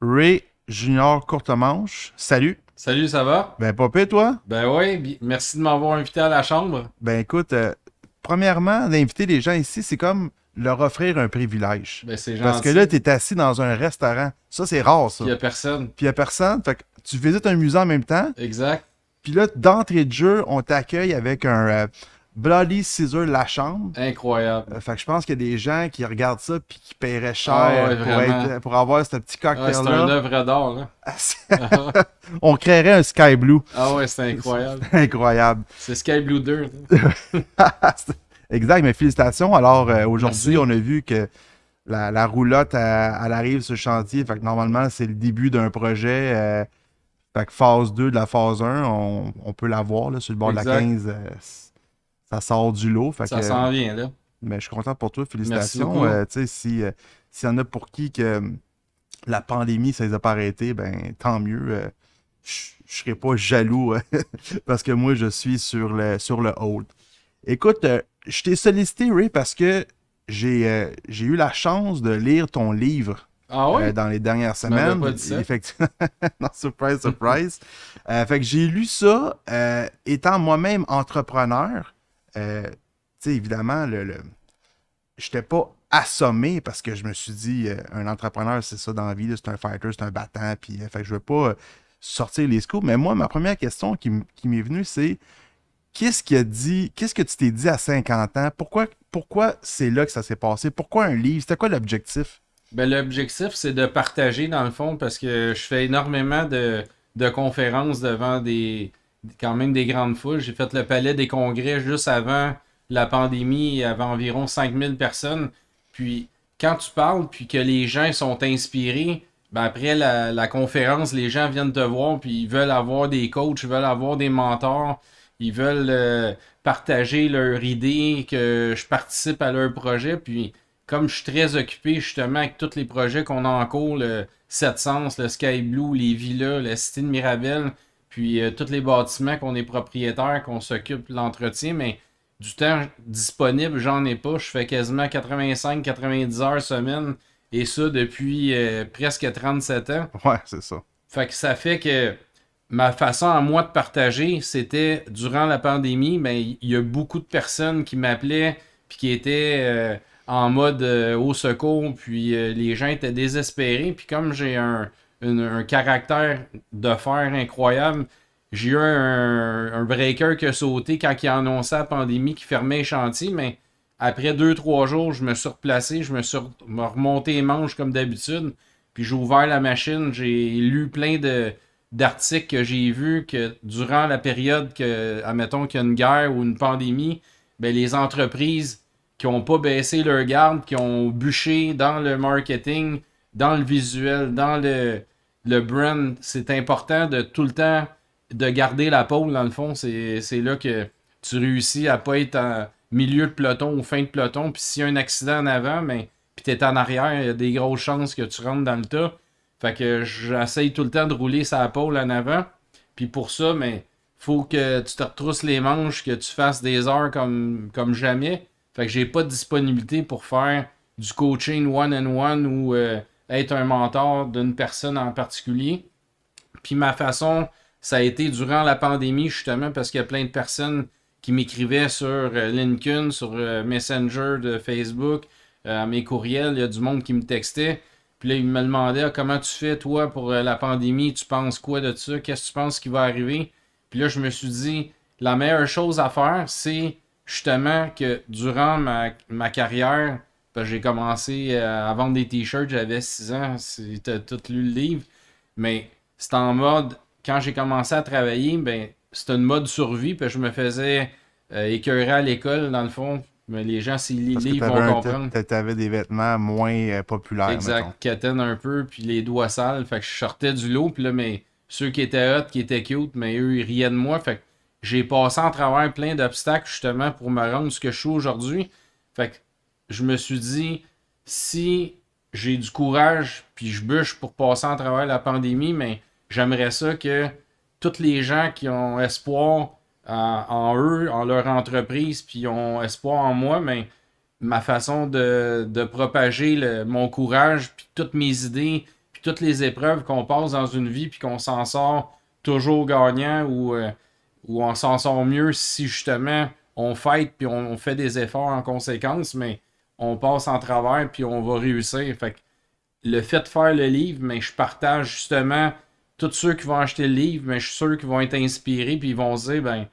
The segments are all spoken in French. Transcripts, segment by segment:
Ray Junior Courtemanche. Salut. Salut, ça va? Ben, pas toi? Ben oui, merci de m'avoir invité à la chambre. Ben, écoute, euh, premièrement, d'inviter les gens ici, c'est comme leur offrir un privilège. Ben, c'est gentil. Parce que là, tu es assis dans un restaurant. Ça, c'est rare, ça. Puis il a personne. Puis il a personne. Fait que tu visites un musée en même temps. Exact. Puis là, d'entrée de jeu, on t'accueille avec un euh, Bloody Scissor La Chambre. Incroyable. Euh, fait que je pense qu'il y a des gens qui regardent ça puis qui paieraient cher Ah ouais, pour, vraiment. être- pour avoir ce petit Ouais, c'est cocktail-là. un œuvre d'art, là. on créerait un Sky Blue. ah ouais, c'est incroyable. Incroyable. C'est Sky Blue 2. exact, mais félicitations. Alors, euh, aujourd'hui, on a vu que la, la roulotte, elle, elle arrive sur le chantier. Fait que normalement, c'est le début d'un projet. euh, fait que phase 2 de la phase 1, on, on peut la voir là, sur le bord de la Exact. 15. Ça sort du lot. Fait Ça s'en vient, là. Mais je suis content pour toi. Félicitations. Euh, tu sais, si, euh, s'il y en a pour qui que euh, la pandémie, ça les a pas arrêtés, ben tant mieux. euh, je je serais pas jaloux parce que moi, je suis sur le, sur le hold. Écoute, euh, je t'ai sollicité, Ray, parce que j'ai euh, eu la chance de lire ton livre Ah dans les dernières semaines. pas dit ça. Effectivement. non, surprise, surprise. Fait que j'ai lu ça, étant moi-même entrepreneur. Euh, évidemment, le, le... j'étais pas assommé parce que je me suis dit, euh, un entrepreneur, c'est ça dans la vie, c'est un fighter, c'est un battant. Puis, euh, fait que je veux pas euh, sortir les scoops. Mais moi, ma première question qui, m'est venue, c'est qu'est-ce qui a dit, qu'est-ce que tu t'es dit à 50 ans? Pourquoi, pourquoi c'est là que ça s'est passé? Pourquoi un livre? C'était quoi l'objectif? Ben, l'objectif, c'est de partager, dans le fond, parce que je fais énormément de conférences devant des quand même des grandes foules. J'ai fait le palais des congrès juste avant la pandémie, avait environ 5000 personnes. Puis, quand tu parles, puis que les gens sont inspirés, ben après la, conférence, les gens viennent te voir, puis ils veulent avoir des coachs, ils veulent avoir des mentors, ils veulent euh, partager leur idée, que je participe à leur projet, puis comme je suis très occupé justement avec tous les projets qu'on a en cours, le 7 Sens, le Sky Blue, les villas, la Cité de Mirabel, puis euh, tous les bâtiments qu'on est propriétaire, qu'on s'occupe de l'entretien, mais du temps disponible, j'en ai pas. Je fais quasiment 85-90 heures semaine, et ça depuis euh, presque 37 ans. Ouais, c'est ça. Fait que ça fait que ma façon à moi de partager, c'était durant la pandémie, ben il y a beaucoup de personnes qui m'appelaient puis qui étaient euh, en mode au secours, puis les gens étaient désespérés. Puis comme j'ai un, un caractère de fer incroyable, j'ai eu un, breaker qui a sauté quand il a annoncé la pandémie qui fermait les chantiers, mais après deux, trois jours, je me suis replacé, je me suis remonté les manches comme d'habitude. Puis j'ai ouvert la machine, j'ai lu plein de d'articles que j'ai vus que durant la période que, admettons qu'il y a une guerre ou une pandémie, ben les entreprises qui n'ont pas baissé leur garde, qui ont bûché dans le marketing, dans le visuel, dans le, le brand, c'est important de tout le temps de garder la pôle, dans le fond. C'est là que tu réussis à pas être en milieu de peloton ou fin de peloton. Puis s'il y a un accident en avant, ben, puis t'es en arrière, il y a des grosses chances que tu rentres dans le tas. Fait que j'essaye tout le temps de rouler sa pôle en avant. Puis pour ça, mais faut que tu te retrousses les manches, que tu fasses des heures comme, comme jamais. Fait que j'ai pas de disponibilité pour faire du coaching one-on-one ou euh, être un mentor d'une personne en particulier. Puis ma façon, ça a été durant la pandémie, justement, parce qu'il y a plein de personnes qui m'écrivaient sur euh, LinkedIn, sur euh, Messenger de Facebook, euh, à mes courriels, il y a du monde qui me textait. Puis là, il me demandait Ah, comment tu fais, toi, pour euh, la pandémie, tu penses quoi de ça, qu'est-ce que tu penses qui va arriver? Puis là, je me suis dit, la meilleure chose à faire, c'est justement que durant ma, carrière, j'ai commencé euh, à vendre des t-shirts, j'avais 6 ans, si t'as tout lu le livre, mais c'est en mode, quand j'ai commencé à travailler, ben, c'était une mode survie, puis je me faisais euh, écœurer à l'école, dans le fond. Mais les gens, s'ils lisent t'avais, vont comprendre. t'a- t'avais des vêtements moins euh, populaires. Exact, quétaine un peu, puis les doigts sales. Fait que je sortais du lot, puis là, mais ceux qui étaient hot, qui étaient cute, mais eux, ils riaient de moi. Fait que j'ai passé en travers plein d'obstacles, justement, pour me rendre ce que je suis aujourd'hui. Fait que je me suis dit, si j'ai du courage, puis je bûche pour passer en travers la pandémie, mais j'aimerais ça que tous les gens qui ont espoir en, en eux, en leur entreprise, puis ont espoir en moi, mais ma façon de, de propager le- mon courage, puis toutes mes idées, puis toutes les épreuves qu'on passe dans une vie, puis qu'on s'en sort toujours gagnant ou, euh, ou on s'en sort mieux si justement on fête puis on, fait des efforts en conséquence, mais on passe en travers puis on va réussir. Fait que le fait de faire le livre, mais je partage justement tous ceux qui vont acheter le livre, mais je suis sûr qu'ils vont être inspirés puis ils vont se dire ben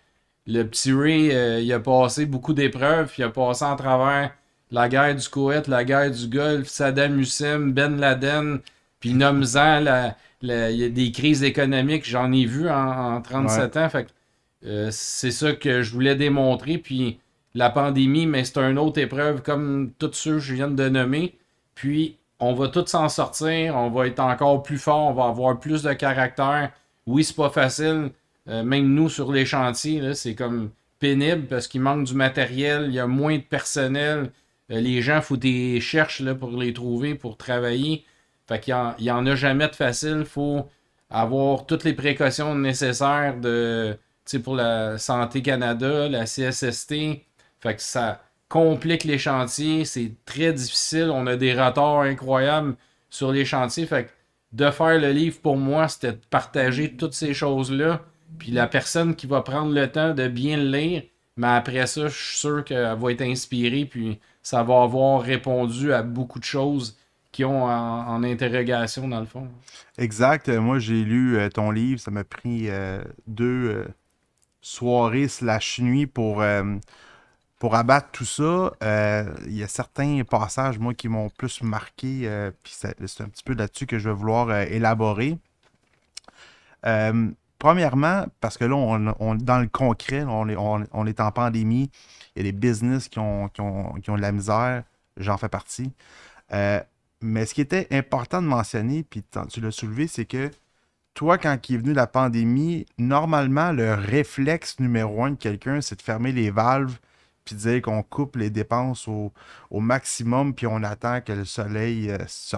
le petit Ray, euh, il a passé beaucoup d'épreuves, il a passé en travers la guerre du Koweït, la guerre du Golfe, Saddam Hussein, Ben Laden, puis nomme-en, il y a des crises économiques, j'en ai vu en, 37 ans. Fait euh, c'est ça que je voulais démontrer. Puis la pandémie, mais c'est une autre épreuve comme tous ceux que je viens de nommer. Puis on va tous s'en sortir, on va être encore plus fort, on va avoir plus de caractère. Oui, c'est pas facile. Euh, même nous sur les chantiers, c'est comme pénible parce qu'il manque du matériel, il y a moins de personnel. Euh, les gens, faut des cherches là, pour les trouver, pour travailler. Fait qu'il n'y en, a jamais de facile. Il faut avoir toutes les précautions nécessaires de, pour la Santé Canada, la CSST. Fait que ça complique les chantiers. C'est très difficile. On a des retards incroyables sur les chantiers. Fait que de faire le livre pour moi, c'était de partager toutes ces choses-là. Puis la personne qui va prendre le temps de bien le lire, mais après ça, je suis sûr qu'elle va être inspirée. Puis ça va avoir répondu à beaucoup de choses qui ont en, interrogation, dans le fond. Exact. Euh, moi, j'ai lu euh, ton livre. Ça m'a pris euh, deux soirées slash nuit pour, pour abattre tout ça. Il y a certains passages, moi, qui m'ont plus marqué. Puis c'est un petit peu là-dessus que je vais vouloir élaborer. premièrement, parce que là, on, dans le concret, on, est, on, en pandémie. Il y a des business qui ont, qui ont, qui ont de la misère. J'en fais partie. Mais ce qui était important de mentionner, puis tu l'as soulevé, c'est que toi, quand il est venu la pandémie, normalement, le réflexe numéro un de quelqu'un, c'est de fermer les valves, puis dire qu'on coupe les dépenses au, maximum, puis on attend que le soleil euh, se.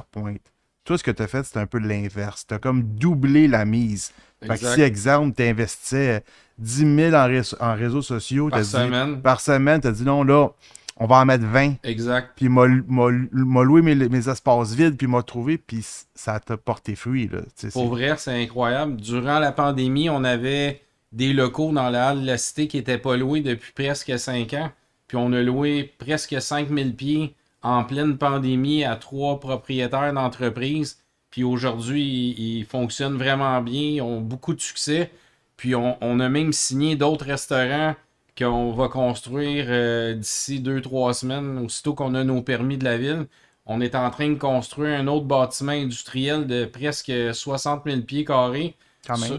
Toi, ce que tu as fait, c'est un peu l'inverse. Tu as comme doublé la mise. Fait que si, exemple, tu investissais 10 000 en, réseaux sociaux, par semaine, par semaine, tu as dit non, là, on va en mettre 20. Exact. Puis m'a loué mes, espaces vides, puis m'a trouvé, puis ça t'a porté fruit. Là. Pour vrai, c'est incroyable. Durant la pandémie, on avait des locaux dans la halle de la cité qui n'étaient pas loués depuis presque 5 ans. Puis on a loué presque 5000 pieds en pleine pandémie à trois propriétaires d'entreprises. Puis aujourd'hui, ils, fonctionnent vraiment bien, ils ont beaucoup de succès. Puis on, a même signé d'autres restaurants qu'on va construire euh, d'ici deux, trois semaines, aussitôt qu'on a nos permis de la ville. On est en train de construire un autre bâtiment industriel de presque 60 000 pieds carrés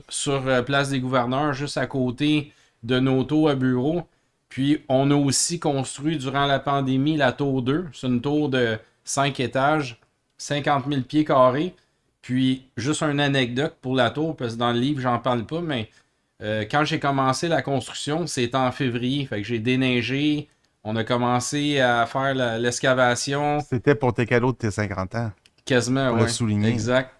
sur, euh, Place des Gouverneurs, juste à côté de nos tours à bureau. Puis on a aussi construit durant la pandémie la tour 2. C'est une tour de 5 étages, 50 000 pieds carrés. Puis juste une anecdote pour la tour, parce que dans le livre, j'en parle pas, mais euh, quand j'ai commencé la construction, c'était en février. Fait que j'ai déneigé. On a commencé à faire l'excavation. C'était pour tes cadeaux de tes 50 ans. Quasiment, oui. souligner. Exact.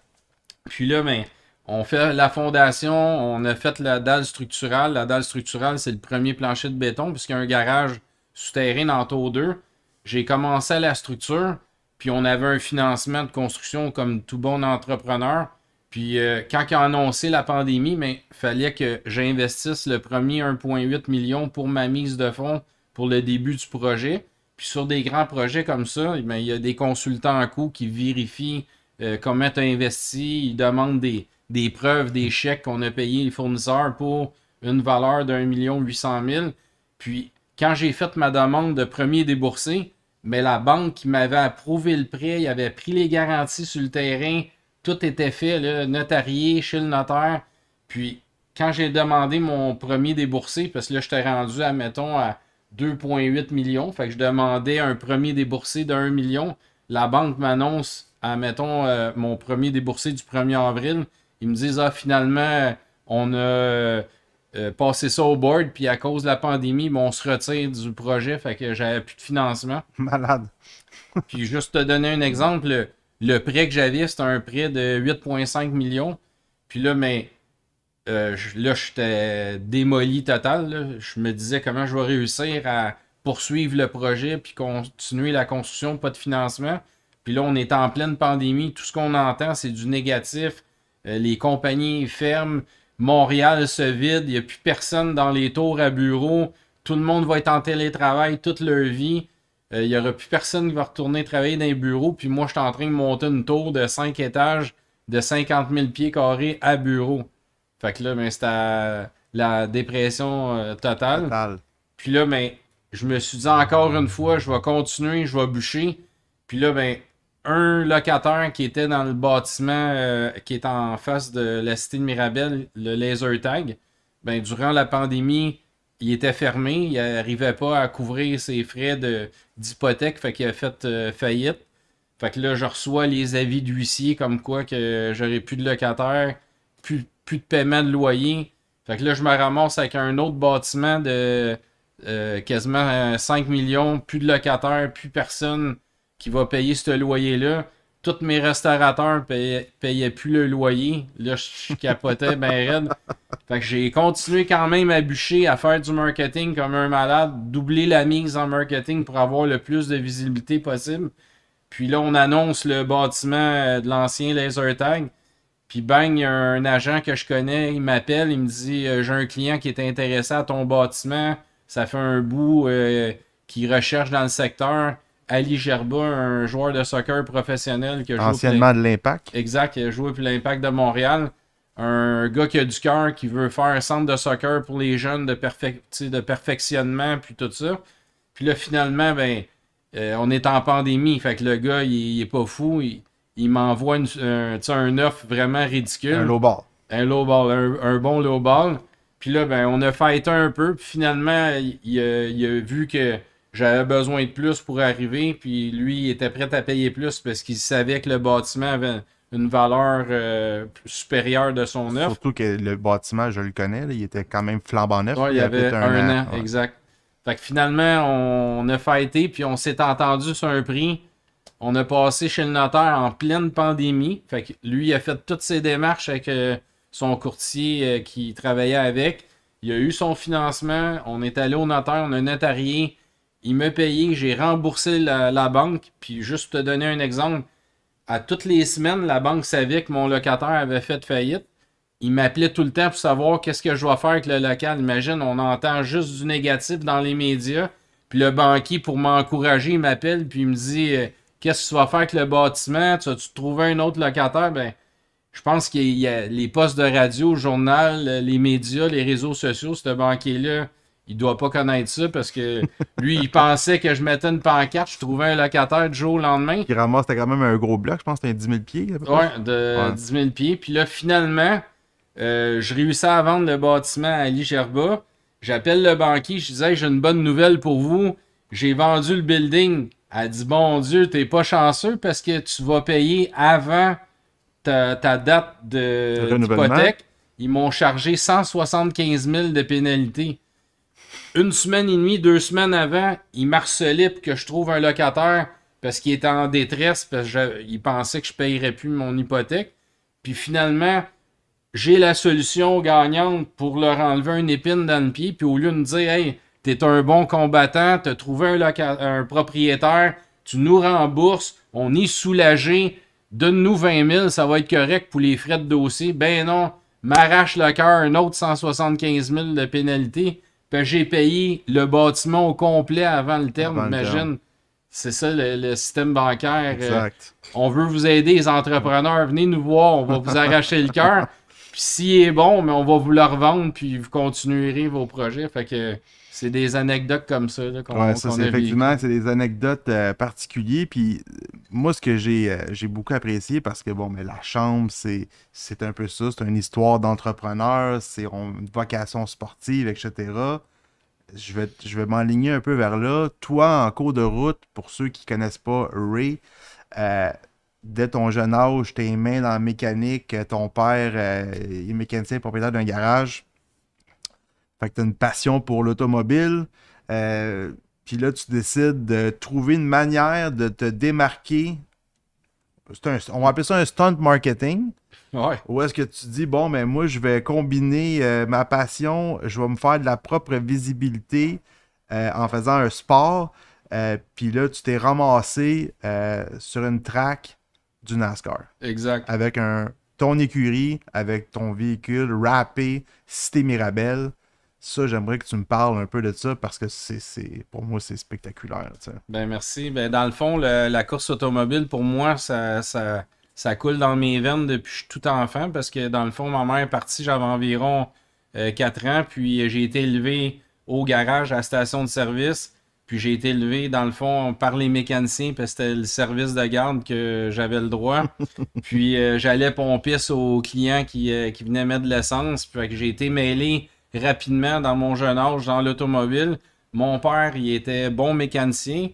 Puis là, ben, on fait la fondation, on a fait la dalle structurale. La dalle structurale, c'est le premier plancher de béton, puisqu'il y a un garage souterrain dans Tour 2. J'ai commencé la structure, puis on avait un financement de construction comme tout bon entrepreneur. Puis euh, quand il a annoncé la pandémie, mais fallait que j'investisse le premier 1,8 million pour ma mise de fonds pour le début du projet. Puis sur des grands projets comme ça, ben, il y a des consultants en coût qui vérifient euh, comment tu as investi, ils demandent des, des preuves, des chèques qu'on a payé les fournisseurs pour une valeur d'un million huit cent mille. Puis quand j'ai fait ma demande de premier déboursé, mais la banque qui m'avait approuvé le prêt, il avait pris les garanties sur le terrain, tout était fait, là, notarié chez le notaire. Puis, quand j'ai demandé mon premier déboursé, parce que là, j'étais rendu, à, à 2,8 millions, fait que je demandais un premier déboursé 1 million. La banque m'annonce, à, mettons, euh, mon premier déboursé du 1er avril. Ils me disent, ah, finalement, on a euh, passé ça au board, puis à cause de la pandémie, on se retire du projet, fait que j'avais plus de financement. Malade. puis, juste te donner un exemple, le prêt que j'avais, c'était un prêt de 8,5 millions. Puis là, mais euh, là, j'étais démoli total. Je me disais comment je vais réussir à poursuivre le projet puis continuer la construction, pas de financement. Puis là, on est en pleine pandémie. Tout ce qu'on entend, c'est du négatif. Euh, les compagnies ferment. Montréal se vide. Il n'y a plus personne dans les tours à bureau. Tout le monde va être en télétravail toute leur vie. Euh, il n'y aura plus personne qui va retourner travailler dans les bureaux. Puis moi, je suis en train de monter une tour de 5 étages de 50 000 pieds carrés à bureau. Fait que là, ben, c'était la dépression euh, totale. Total. Puis là, ben, je me suis dit encore une fois, je vais continuer, je vais bûcher. Puis là, ben, un locataire qui était dans le bâtiment euh, qui est en face de la cité de Mirabel, le laser tag, ben, durant la pandémie, il était fermé, il n'arrivait pas à couvrir ses frais d'hypothèque, fait qu'il a fait euh, faillite. Fait que là, je reçois les avis d'huissier comme quoi que j'aurais plus de locataire, plus, plus de paiement de loyer. Fait que là, je me ramasse avec un autre bâtiment de euh, quasiment 5 millions, plus de locataires, plus personne qui va payer ce loyer-là. Tous mes restaurateurs payaient, payaient plus le loyer. Là, je capotais ben raide. Fait j'ai continué quand même à bûcher, à faire du marketing comme un malade, doubler la mise en marketing pour avoir le plus de visibilité possible. Puis là, on annonce le bâtiment euh, de l'ancien laser tag. Puis bang, un agent que je connais, il m'appelle, il me dit euh, J'ai un client qui est intéressé à ton bâtiment. Ça fait un bout euh, qui recherche dans le secteur. Ali Gerba, un joueur de soccer professionnel qui a joué Anciennement de l'impact. Exact, qui a joué pour l'Impact de Montréal. Un gars qui a du cœur, qui veut faire un centre de soccer pour les jeunes de, perfec- perfectionnement, puis tout ça. Puis là, finalement, ben, euh, on est en pandémie. Fait que le gars, il, il est pas fou. Il, il m'envoie un, un offre vraiment ridicule Un low ball. un low ball, un, un bon low ball. Puis là, ben, on a fighté un peu. Puis finalement, il, il a, il a vu que j'avais besoin de plus pour arriver. Puis lui, il était prêt à payer plus parce qu'il savait que le bâtiment avait une valeur euh, supérieure de son offre. Surtout que le bâtiment, je le connais, là, il était quand même flambant neuf. Ouais, il y avait un, an, ouais. exact. Fait que finalement, on a fighté, puis on s'est entendu sur un prix. On a passé chez le notaire en pleine pandémie. Fait que lui, il a fait toutes ses démarches avec euh, son courtier euh, qui travaillait avec. Il a eu son financement. On est allé au notaire, on a notarié. Il m'a payé, j'ai remboursé la, banque. Puis juste te donner un exemple, à toutes les semaines, la banque savait que mon locataire avait fait faillite. Il m'appelait tout le temps pour savoir qu'est-ce que je dois faire avec le local. Imagine, on entend juste du négatif dans les médias. Puis le banquier, pour m'encourager, il m'appelle puis il me dit euh, Qu'est-ce que tu vas faire avec le bâtiment? Tu as-tu trouvé un autre locataire? Ben, je pense qu'il y a les postes de radio, journal, les médias, les réseaux sociaux. Ce banquier-là, il doit pas connaître ça parce que lui, il pensait que je mettais une pancarte, je trouvais un locataire du jour au lendemain. Qui ramasse, quand même un gros bloc, je pense que c'était un 10 000 pieds. à peu près. Ouais, de Ouais. 10 000 pieds. Puis là, finalement, euh, je réussis à vendre le bâtiment à Ali Gerba. J'appelle le banquier, je disais, Hey, j'ai une bonne nouvelle pour vous. J'ai vendu le building. Elle dit, bon Dieu, t'es pas chanceux parce que tu vas payer avant ta, ta date de d'hypothèque. Ils m'ont chargé 175 000 de pénalité. Une semaine et demie, deux semaines avant, il m'harcelait pour que je trouve un locataire parce qu'il était en détresse, parce qu'il pensait que je payerais plus mon hypothèque. Puis finalement, j'ai la solution gagnante pour leur enlever une épine dans le pied. Puis au lieu de me dire, hey, t'es un bon combattant, t'as trouvé un, un propriétaire, tu nous rembourses, on est soulagé, donne-nous 20 000, ça va être correct pour les frais de dossier. Ben non, m'arrache le cœur, un autre 175 000 de pénalité. J'ai payé le bâtiment au complet avant le terme, Avant le imagine. terme. C'est ça le, le système bancaire. euh, on veut vous aider, les entrepreneurs. Venez nous voir, on va vous arracher le cœur. Puis s'il est bon, mais on va vous le revendre, puis vous continuerez vos projets. Fait que c'est des anecdotes comme ça là, qu'on Ouais, ça, c'est effectivement, c'est des anecdotes euh, particulières. Puis euh, moi, ce que j'ai euh, j'ai beaucoup apprécié, parce que bon, mais la chambre, c'est un peu ça. C'est une histoire d'entrepreneur, c'est une vocation sportive, etc. Je vais, je vais m'enligner un peu vers là. Toi, en cours de route, pour ceux qui connaissent pas Ray, euh, dès ton jeune âge, tes mains dans la mécanique, ton père est mécanicien propriétaire d'un garage. Fait que tu as une passion pour l'automobile. Euh, puis là, tu décides de trouver une manière de te démarquer. Un- on va appeler ça un stunt marketing. Ouais. Où est-ce que tu dis, bon, ben moi, je vais combiner euh, ma passion, je vais me faire de la propre visibilité euh, en faisant un sport. Euh, puis là, tu t'es ramassé sur une track du NASCAR. Exact. Avec un, ton écurie, avec ton véhicule râpé, Cité Mirabelle. Ça, j'aimerais que tu me parles un peu de ça parce que c'est, pour moi, c'est spectaculaire. Ben merci. Ben, dans le fond, la course automobile, pour moi, ça, ça, ça, coule dans mes veines depuis que je suis tout enfant parce que dans le fond, ma mère est partie, j'avais environ 4 ans, puis j'ai été élevé au garage à la station de service. Puis j'ai été élevé, dans le fond, par les mécaniciens, parce que c'était le service de garde que j'avais le droit. puis euh, j'allais pomper aux clients qui, euh, qui venaient mettre de l'essence. Puis j'ai été mêlé rapidement dans mon jeune âge dans l'automobile. Mon père, il était bon mécanicien,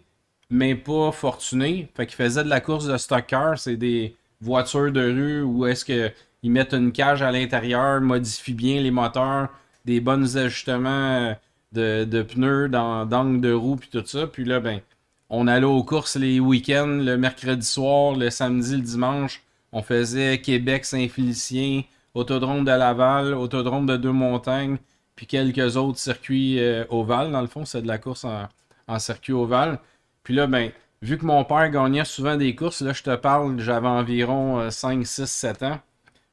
mais pas fortuné. Fait qu'il faisait de la course de stock. C'est des voitures de rue où est-ce qu'ils mettent une cage à l'intérieur, modifient bien les moteurs, des bons ajustements de, pneus, d'angle de roue, puis tout ça. Puis là, ben, on allait aux courses les week-ends, le mercredi soir, le samedi, le dimanche. On faisait Québec, Saint-Félicien, Autodrome de Laval, Autodrome de Deux-Montagnes, puis quelques autres circuits euh, ovales. Dans le fond, c'est de la course en, circuit ovale. Puis là, ben, vu que mon père gagnait souvent des courses, là, je te parle, j'avais environ 5, 6, 7 ans.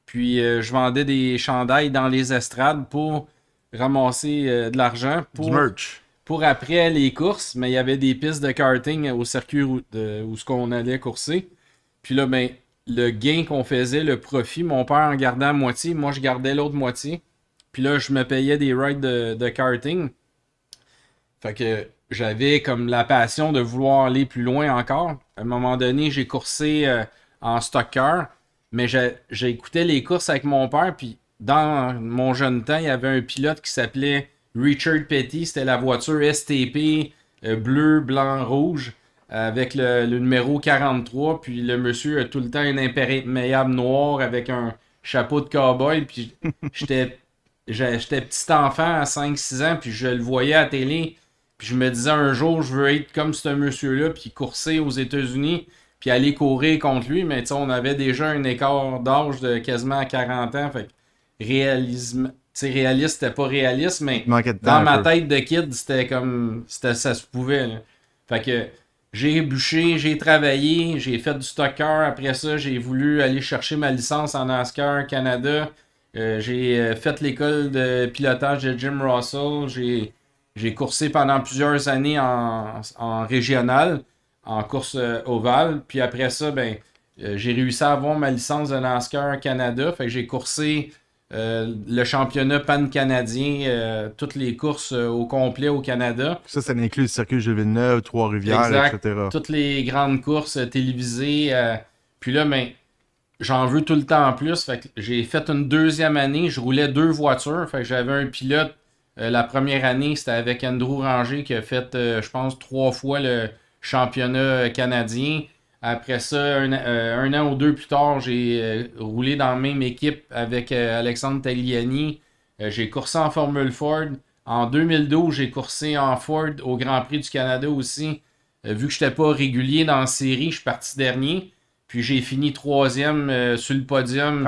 Puis euh, je vendais des chandails dans les estrades pour ramasser euh, de l'argent pour, pour après les courses, mais il y avait des pistes de karting au circuit où, ce qu'on allait courser. Puis là, ben, le gain qu'on faisait, le profit, mon père en gardait à moitié, moi je gardais l'autre moitié. Puis là, je me payais des rides de, karting. Fait que j'avais comme la passion de vouloir aller plus loin encore. À un moment donné, j'ai coursé euh, en stock car, mais écouté les courses avec mon père, puis dans mon jeune temps, il y avait un pilote qui s'appelait Richard Petty. C'était la voiture STP euh, bleu, blanc, rouge avec le, numéro 43. Puis le monsieur a tout le temps un imperméable noir avec un chapeau de cowboy. Puis j'étais j'étais petit enfant à 5-6 ans, puis je le voyais à la télé. Puis je me disais un jour, je veux être comme ce monsieur-là, puis courser aux États-Unis, puis aller courir contre lui. Mais tu sais, on avait déjà un écart d'âge de quasiment 40 ans. Fait réalisme. C'est réaliste, c'était pas réaliste, mais dans ma tête de kid, c'était comme. ça se pouvait. Fait que j'ai bûché, j'ai travaillé, j'ai fait du stocker. Après ça, j'ai voulu aller chercher ma licence en NASCAR Canada. Euh, j'ai euh, fait l'école de pilotage de Jim Russell. J'ai coursé pendant plusieurs années en, en régional, en course euh, ovale. Puis après ça, ben, j'ai réussi à avoir ma licence de NASCAR Canada. Fait que j'ai coursé le championnat pan-canadien, toutes les courses au complet au Canada. Ça, ça inclut le circuit Gilles Villeneuve, Trois-Rivières, etc. Toutes les grandes courses télévisées. puis là, ben, j'en veux tout le temps en plus. J'ai fait une deuxième année, je roulais deux voitures. J'avais un pilote. la première année, c'était avec Andrew Ranger qui a fait, je pense, trois fois le championnat canadien. Après ça, euh, un, an ou deux plus tard, j'ai euh, roulé dans la même équipe avec euh, Alexandre Tagliani. j'ai coursé en Formule Ford. En 2012, j'ai coursé en Ford au Grand Prix du Canada aussi. vu que je n'étais pas régulier dans la série, je suis parti dernier. Puis j'ai fini troisième sur le podium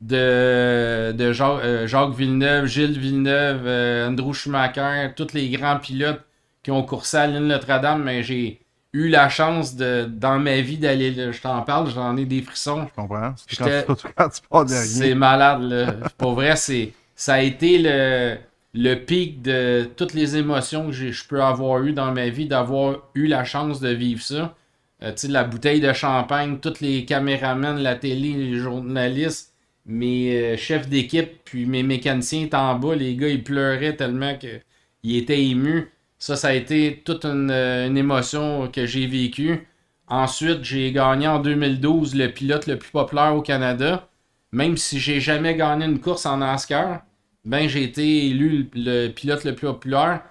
de, de Jacques, Villeneuve, Gilles Villeneuve, Andrew Schumacher, tous les grands pilotes qui ont coursé à l'île Notre-Dame. Mais j'ai eu la chance de dans ma vie d'aller je t'en parle j'en ai des frissons je comprends c'est malade là. pour vrai c'est ça a été le le pic de toutes les émotions que je peux avoir eu dans ma vie d'avoir eu la chance de vivre ça euh, tu la bouteille de champagne tous les caméramans la télé les journalistes mes euh, chefs d'équipe puis mes mécaniciens étaient en bas les gars ils pleuraient tellement que ils étaient émus ça, ça a été toute euh, une, émotion que j'ai vécue. Ensuite, j'ai gagné en 2012 le pilote le plus populaire au Canada. Même si j'ai jamais gagné une course en NASCAR, ben j'ai été élu le pilote le plus populaire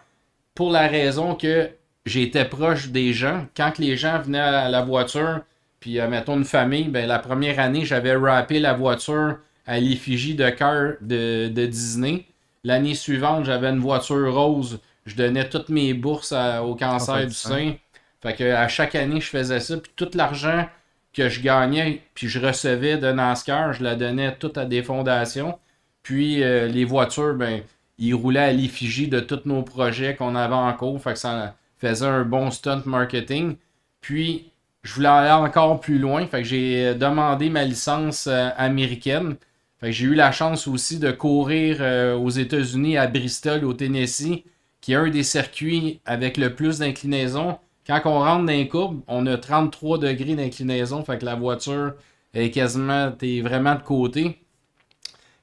pour la raison que j'étais proche des gens. Quand les gens venaient à la voiture, puis euh, mettons une famille, ben la première année, j'avais rappé la voiture à l'effigie de cœur de, de Disney. L'année suivante, j'avais une voiture rose je donnais toutes mes bourses au cancer du sein. Fait que à chaque année, je faisais ça. Puis tout l'argent que je gagnais, puis je recevais de NASCAR, je la donnais tout à des fondations. Puis euh, les voitures, ben, ils roulaient à l'effigie de tous nos projets qu'on avait en cours. Fait que ça faisait un bon stunt marketing. Puis, je voulais aller encore plus loin. J'ai demandé ma licence euh, américaine. J'ai eu la chance aussi de courir euh, aux États-Unis, à Bristol, au Tennessee, qui est un des circuits avec le plus d'inclinaison. Quand on rentre dans les courbes, on a 33 degrés d'inclinaison. Fait que la voiture est quasiment, t'es vraiment de côté.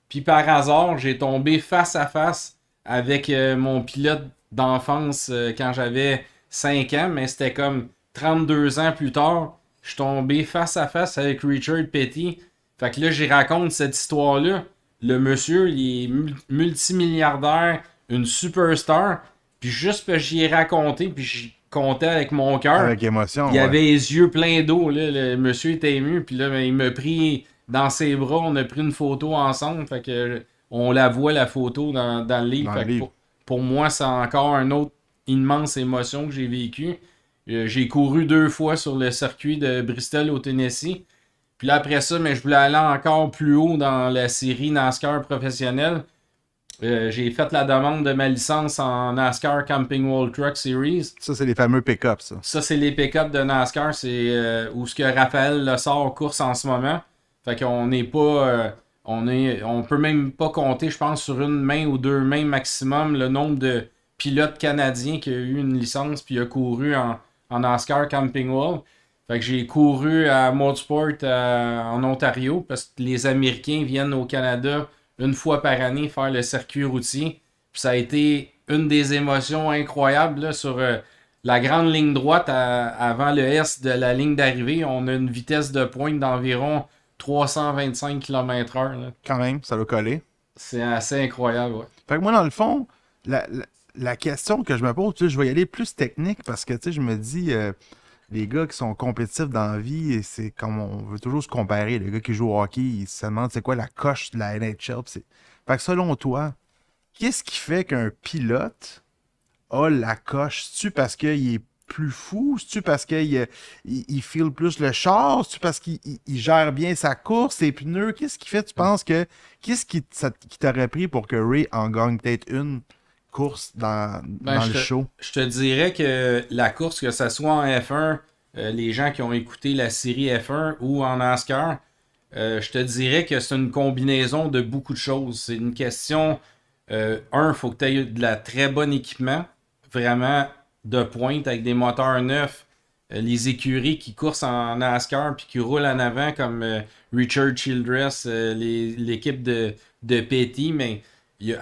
Puis par hasard, j'ai tombé face à face avec euh, mon pilote d'enfance euh, quand j'avais 5 ans, mais c'était comme 32 ans plus tard. Je suis tombé face à face avec Richard Petty. Fait que là, j'y raconte cette histoire-là. Le monsieur, il est multimilliardaire, une superstar. Puis juste que j'y ai raconté, puis j'y comptais avec mon cœur. Avec émotion. Il avait les yeux pleins d'eau. Le monsieur était ému. Puis là, ben, il m'a pris dans ses bras. On a pris une photo ensemble. Fait que on la voit, la photo, dans, le livre. Pour, moi, c'est encore une autre immense émotion que j'ai vécue. Euh, j'ai couru deux fois sur le circuit de Bristol au Tennessee. Puis là, après ça, mais je voulais aller encore plus haut dans la série NASCAR professionnelle. Euh, j'ai fait la demande de ma licence en NASCAR Camping World Truck Series. Ça, c'est les fameux pick-ups, ça. Ça, c'est les pick-ups de NASCAR. C'est euh, où ce que Raphaël le sort course en ce moment. Fait qu'on n'est pas. On est, peut même pas compter, je pense, sur une main ou deux mains maximum le nombre de pilotes canadiens qui ont eu une licence puis a couru en, en Camping World. Fait que j'ai couru à Motorsport euh, en Ontario parce que les Américains viennent au Canada une fois par année faire le circuit routier. Puis ça a été une des émotions incroyables sur euh, la grande ligne droite avant le S de la ligne d'arrivée. On a une vitesse de pointe d'environ 325 km/h. Quand même, ça va coller. C'est assez incroyable, ouais. Fait que moi, dans le fond, la, question que je me pose, tu sais, je vais y aller plus technique parce que, tu sais, je me dis, euh, les gars qui sont compétitifs dans la vie, c'est comme on veut toujours se comparer. Les gars qui jouent au hockey, ils se demandent c'est quoi la coche de la NHL. Fait que selon toi, qu'est-ce qui fait qu'un pilote a la coche? C'est-tu parce qu'il est plus fou? C'est-tu parce qu'il euh, il, file plus le char? C'est-tu parce qu'il gère bien sa course, ses pneus? Qu'est-ce qui fait, tu penses que. Qu'est-ce qui, t'aurait pris pour que Ray en gagne peut-être une course dans, ben, le show? Je te dirais que la course, que ce soit en F1, euh, les gens qui ont écouté la série F1 ou en NASCAR, euh, je te dirais que c'est une combinaison de beaucoup de choses. C'est une question. un, il faut que tu aies de la très bon équipement. Vraiment de pointe avec des moteurs neufs. Euh, les écuries qui coursent en NASCAR puis qui roulent en avant comme euh, Richard Childress, euh, l'équipe de, de Petty, mais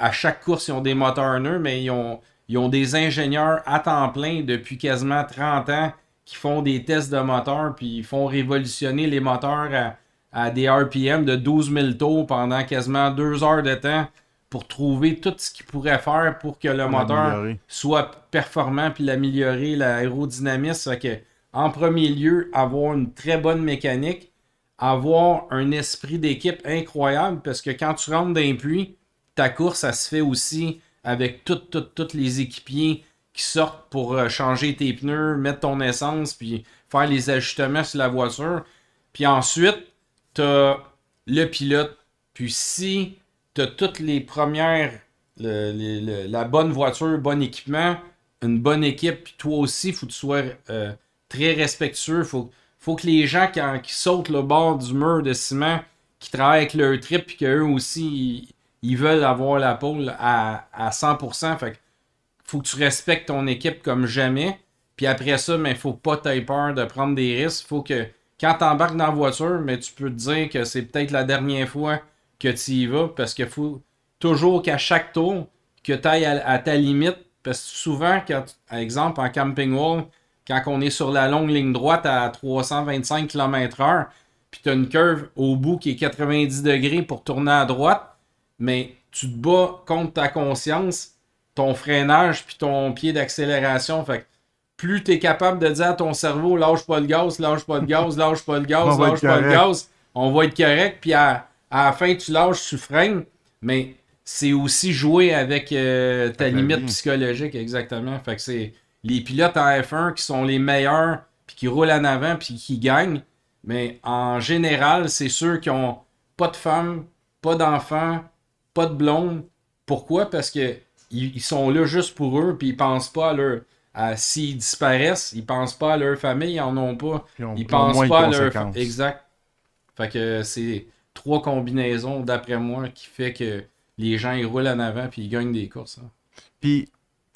à chaque course, ils ont des moteurs neufs, mais ils ont, ils ont des ingénieurs à temps plein depuis quasiment 30 ans qui font des tests de moteurs puis ils font révolutionner les moteurs à, à des RPM de 12 000 tours pendant quasiment deux heures de temps pour trouver tout ce qu'il pourrait faire pour que le moteur soit performant puis l'améliorer, l'aérodynamisme. que, en premier lieu, avoir une très bonne mécanique, avoir un esprit d'équipe incroyable parce que quand tu rentres dans un puits, ta course, ça se fait aussi avec tous les équipiers qui sortent pour euh, changer tes pneus, mettre ton essence, puis faire les ajustements sur la voiture. Puis ensuite, tu as le pilote. Puis si tu toutes les premières, la bonne voiture, bon équipement, une bonne équipe, puis toi aussi, il faut que tu sois euh, très respectueux. Faut, faut que les gens qui, sautent le bord du mur de ciment, qui travaillent avec leur trip, puis qu'eux aussi, ils, veulent avoir la pole à, à 100%. Fait faut que tu respectes ton équipe comme jamais. Puis après ça, mais faut pas t'avoir peur de prendre des risques. Faut que quand tu embarques dans la voiture, mais tu peux te dire que c'est peut-être la dernière fois que tu y vas parce qu'il faut toujours qu'à chaque tour, que tu ailles à, ta limite. Parce que souvent, quand, par exemple, en camping wall, quand on est sur la longue ligne droite à 325 km/h, puis tu as une curve au bout qui est 90 degrés pour tourner à droite, mais tu te bats contre ta conscience, ton freinage, puis ton pied d'accélération. Fait plus tu es capable de dire à ton cerveau, lâche pas le gaz, lâche pas le gaz, lâche pas le gaz, lâche pas le gaz, on va être correct, puis à à la fin, tu lâches, tu freines, mais c'est aussi jouer avec euh, ta limite psychologique, exactement. Fait que c'est les pilotes en F1 qui sont les meilleurs, puis qui roulent en avant, puis qui gagnent. Mais en général, c'est ceux qui ont pas de femmes, pas d'enfants, pas de blonde. Pourquoi? Parce que ils, sont là juste pour eux, puis ils pensent pas à leur, s'ils disparaissent, ils pensent pas à leur famille, ils en ont pas. Ils au pensent moins pas à leur. Exact. Fait que c'est trois combinaisons, d'après moi, qui fait que les gens ils roulent en avant puis ils gagnent des courses. hein. Puis,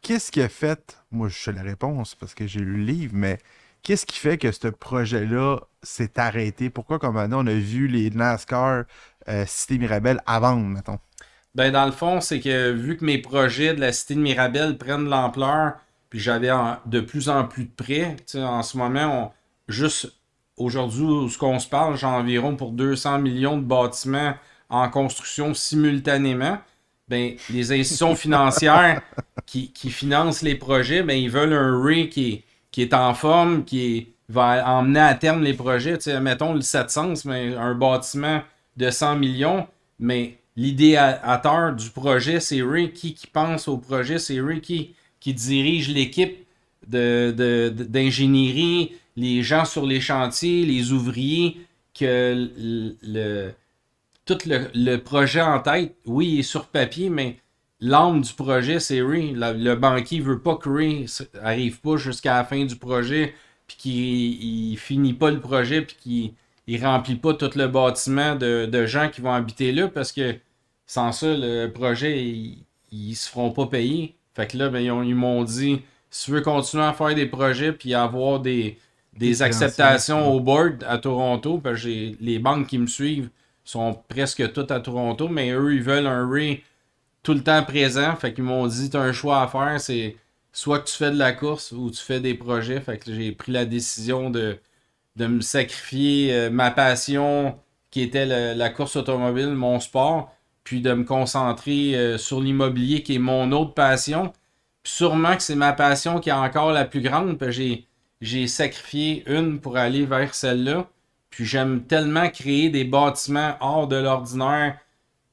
qu'est-ce qui a fait, moi je sais la réponse parce que j'ai lu le livre, mais qu'est-ce qui fait que ce projet-là s'est arrêté? Pourquoi, comme maintenant, on a vu les NASCAR euh, Cité Mirabel à vendre, mettons? Ben, dans le fond, c'est que vu que mes projets de la Cité de Mirabel prennent de l'ampleur, puis j'avais de plus en plus de prêts, en ce moment, on, juste aujourd'hui, ce qu'on se parle, j'ai environ pour 200 millions de bâtiments en construction simultanément. Ben, les institutions financières qui, qui financent les projets, ben, ils veulent un RE qui est, qui est en forme, qui est- va emmener à terme les projets. Tu sais, mettons le 700, mais un bâtiment de 100 millions, mais l'idéateur du projet, c'est Ray. Qui, qui pense au projet, c'est Ray. Qui, qui dirige l'équipe de, de- de- d'ingénierie, les gens sur les chantiers, les ouvriers, que le, le- tout le, le projet en tête, oui, il est sur papier, mais l'âme du projet, c'est Ray. La- le banquier veut pas que Ray arrive pas jusqu'à la fin du projet, puis qu'il il finit pas le projet, puis qu'il il remplit pas tout le bâtiment de, de gens qui vont habiter là, parce que sans ça, le projet, ils, ils se feront pas payer. Fait que là, ben, ils m'ont dit, si tu veux continuer à faire des projets, puis avoir des, des acceptations au board à Toronto, parce que les banques qui me suivent sont presque toutes à Toronto, mais eux, ils veulent un Ray tout le temps présent. Fait qu'ils m'ont dit, t'as un choix à faire, c'est soit que tu fais de la course ou tu fais des projets. Fait que j'ai pris la décision de, de me sacrifier euh, ma passion qui était le- la course automobile, mon sport, puis de me concentrer euh, sur l'immobilier qui est mon autre passion. Puis sûrement que c'est ma passion qui est encore la plus grande, j'ai, j'ai sacrifié une pour aller vers celle-là. Puis j'aime tellement créer des bâtiments hors de l'ordinaire,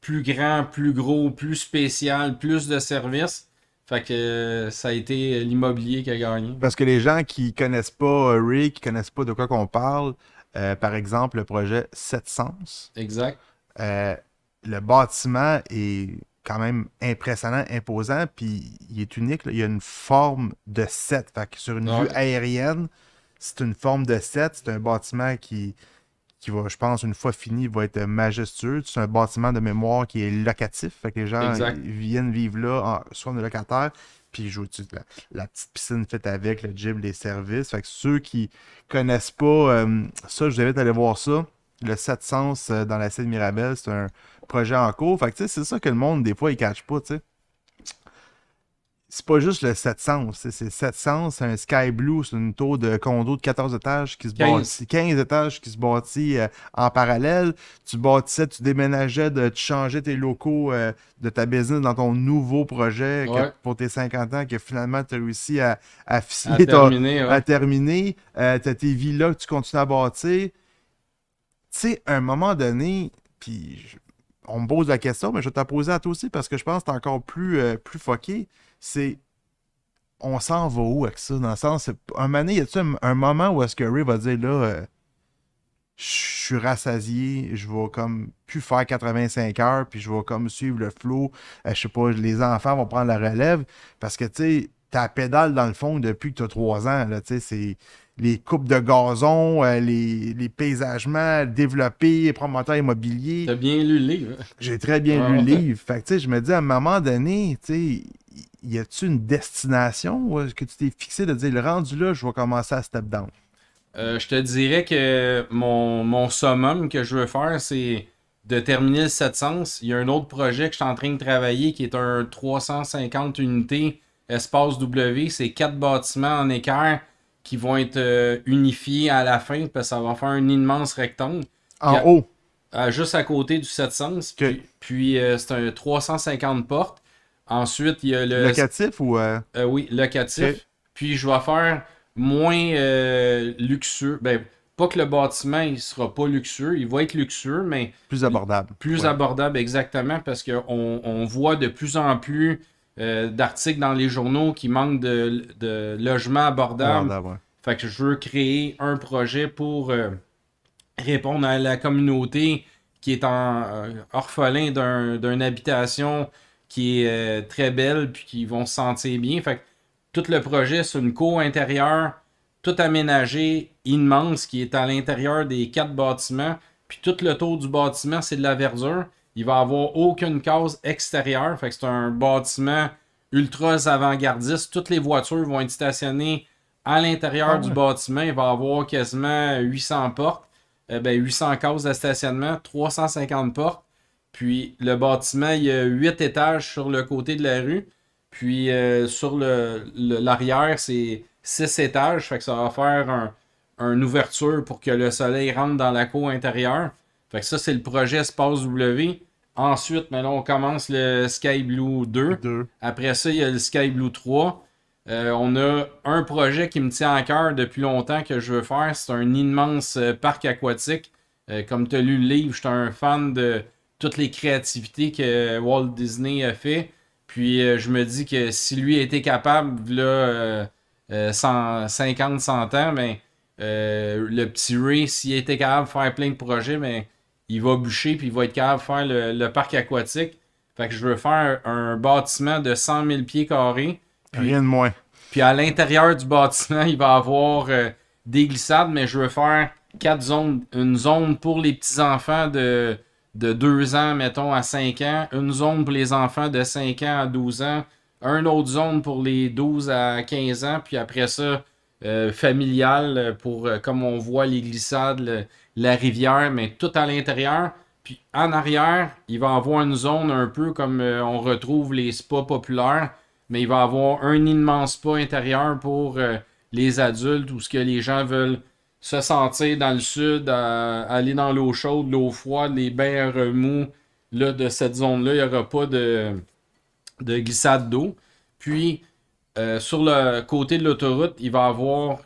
plus grands, plus gros, plus spécial, plus de services. Fait que euh, ça a été l'immobilier qui a gagné. Parce que les gens qui connaissent pas euh, Ray, qui connaissent pas de quoi qu'on parle, euh, par exemple, le projet 700, Exact. euh, le bâtiment est quand même impressionnant, imposant, puis il est unique. là. Il y a une forme de 7. Fait que sur une Ouais. vue aérienne, c'est une forme de 7. C'est un bâtiment qui, qui va, je pense, une fois fini, va être majestueux. C'est un bâtiment de mémoire qui est locatif. Fait que les gens viennent vivre là, en, soit en locataire, puis ils jouent la, la petite piscine faite avec, le gym, les services. Fait que ceux qui connaissent pas euh, ça, je vous invite à aller voir ça. Le 700 euh, dans la scène Mirabel, c'est un projet en cours. Fait que tu sais, c'est ça que le monde, des fois, il cache pas, tu sais. C'est pas juste le 700, c'est c'est 700, c'est un Sky Blue, c'est une tour de condo de 14 étages qui se 15. bâtit, 15 étages qui se bâtit euh, en parallèle. Tu bâtissais, tu déménageais, de, tu changeais tes locaux euh, de ta business dans ton nouveau projet que- pour tes 50 ans que finalement tu as réussi à, à À ficeler terminer, ouais. à terminer. Euh, t'as tes villas que tu continues à bâtir. Tu sais, à un moment donné, puis on me pose la question, mais je vais te la poser à toi aussi parce que je pense que c'est encore plus, euh, plus foqué. C'est. On s'en va où avec ça? Dans le sens, un moment donné, y un, un moment où est-ce que Ray va dire là, euh, je suis rassasié, je vais comme plus faire 85 heures, puis je vais comme suivre le flow. Euh, je sais pas, les enfants vont prendre la relève parce que tu sais, ta pédale dans le fond depuis que tu as 3 ans. Là, c'est les coupes de gazon, euh, les, les paysagements développés, promoteurs immobiliers. T'as bien lu le livre. hein? J'ai très bien lu le ouais. livre. Fait que, tu sais, je me dis, à un moment donné, tu sais, y a-tu une destination est-ce que tu t'es fixé de dire, le rendu là, je vais commencer à step down? Euh, je te dirais que mon, mon summum que je veux faire, c'est de terminer le 700. Il y a un autre projet que je suis en train de travailler qui est un 350 unités espace W. C'est quatre bâtiments en équerre qui vont être euh, unifiés à la fin parce que ça va faire un immense rectangle. En haut. juste à côté du 700. Puis, puis, euh, c'est un 350 portes. Ensuite, il y a le. Locatif ou. euh, oui, locatif. Puis je vais faire moins luxueux. Ben, pas que le bâtiment il sera pas luxueux, il va être luxueux, mais plus abordable. plus Ouais. abordable exactement parce qu'on on voit de plus en plus euh, d'articles dans les journaux qui manquent de, de logements abordables. Ouais. Fait que je veux créer un projet pour euh, répondre à la communauté qui est en euh, orphelin d'un- d'une habitation qui est très belle puis qui vont se sentir bien. Fait que tout le projet, c'est une cour intérieure, tout aménagé, immense, qui est à l'intérieur des quatre bâtiments. Puis tout le tour du bâtiment, c'est de la verdure. Il va avoir aucune case extérieure. Fait que c'est un bâtiment ultra avant-gardiste. Toutes les voitures vont être stationnées à l'intérieur Ah du bâtiment. Il va avoir quasiment 800 portes. Euh, ben, 800 cases de stationnement, 350 portes. Puis le bâtiment, il y a 8 étages sur le côté de la rue. Puis euh, sur le- le- l'arrière, c'est 6 étages. Fait que ça va faire un, une ouverture pour que le soleil rentre dans la cour intérieure. Fait que ça, c'est le projet Space W. Ensuite, maintenant, on commence le Sky Blue 2. Deux. Après ça, il y a le Sky Blue 3. Euh, on a un projet qui me tient à cœur depuis longtemps que je veux faire. C'est un immense euh, parc aquatique. Euh, comme tu as lu le livre, je suis un fan de toutes les créativités que Walt Disney a fait. Puis euh, je me dis que si lui était capable, là, euh, euh, 100 50, 100 ans, ben, euh, le petit Ray, s'il était capable de faire plein de projets, ben, il va bûcher puis il va être capable de faire le, le parc aquatique. Fait que je veux faire un bâtiment de 100 000 pieds carrés. Puis- Rien de moins. Puis à l'intérieur du bâtiment, il va y avoir euh, des glissades, mais je veux faire quatre zones. Une zone pour les petits-enfants de, de 2 ans, mettons, à 5 ans. Une zone pour les enfants de 5 ans à 12 ans. Une autre zone pour les 12 à 15 ans. Puis après ça, euh, familial, euh, pour, euh, comme on voit, les glissades, le- la rivière, mais tout à l'intérieur. Puis en arrière, il va avoir une zone un peu comme euh, on retrouve les spas populaires mais il va avoir un immense spa intérieur pour euh, les adultes ou ce que les gens veulent se sentir dans le sud, aller dans l'eau chaude, l'eau froide, les bains remous. Là, de cette zone-là, il n'y aura pas de, de glissade d'eau. Puis, euh, sur le côté de l'autoroute, il va avoir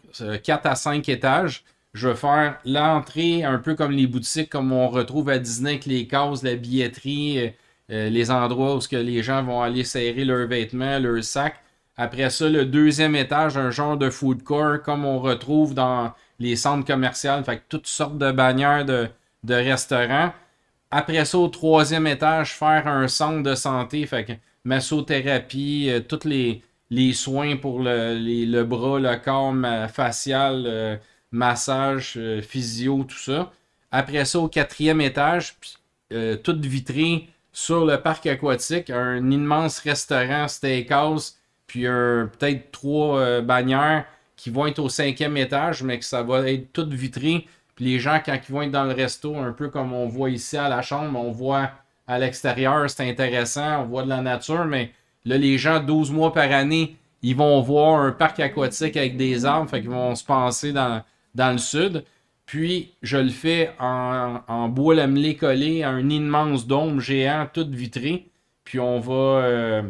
4 à 5 étages. Je vais faire l'entrée un peu comme les boutiques, comme on retrouve à Disney avec les cases, la billetterie, euh, euh, les endroits où que les gens vont aller serrer leurs vêtements, leurs sacs. Après ça, le deuxième étage, un genre de food court comme on retrouve dans les centres commerciaux. Fait que toutes sortes de bannières de, de restaurants. Après ça, au troisième étage, faire un centre de santé. Fait que massothérapie, euh, tous les, soins pour le, les- le bras, le corps, facial, massage, euh, physio, tout ça. Après ça, au quatrième étage, puis, euh, tout vitré sur le parc aquatique, un immense restaurant steakhouse, puis peut-être trois euh, bannières qui vont être au cinquième étage, mais que ça va être tout vitré. Puis les gens, quand ils vont être dans le resto, un peu comme on voit ici à la chambre, on voit à l'extérieur, c'est intéressant, on voit de la nature, mais là, les gens, 12 mois par année, ils vont voir un parc aquatique avec des arbres, fait qu'ils vont se penser dans, dans le sud. Puis, je le fais en, en bois lamelé collé à un immense dôme géant, tout vitré. Puis, on va euh,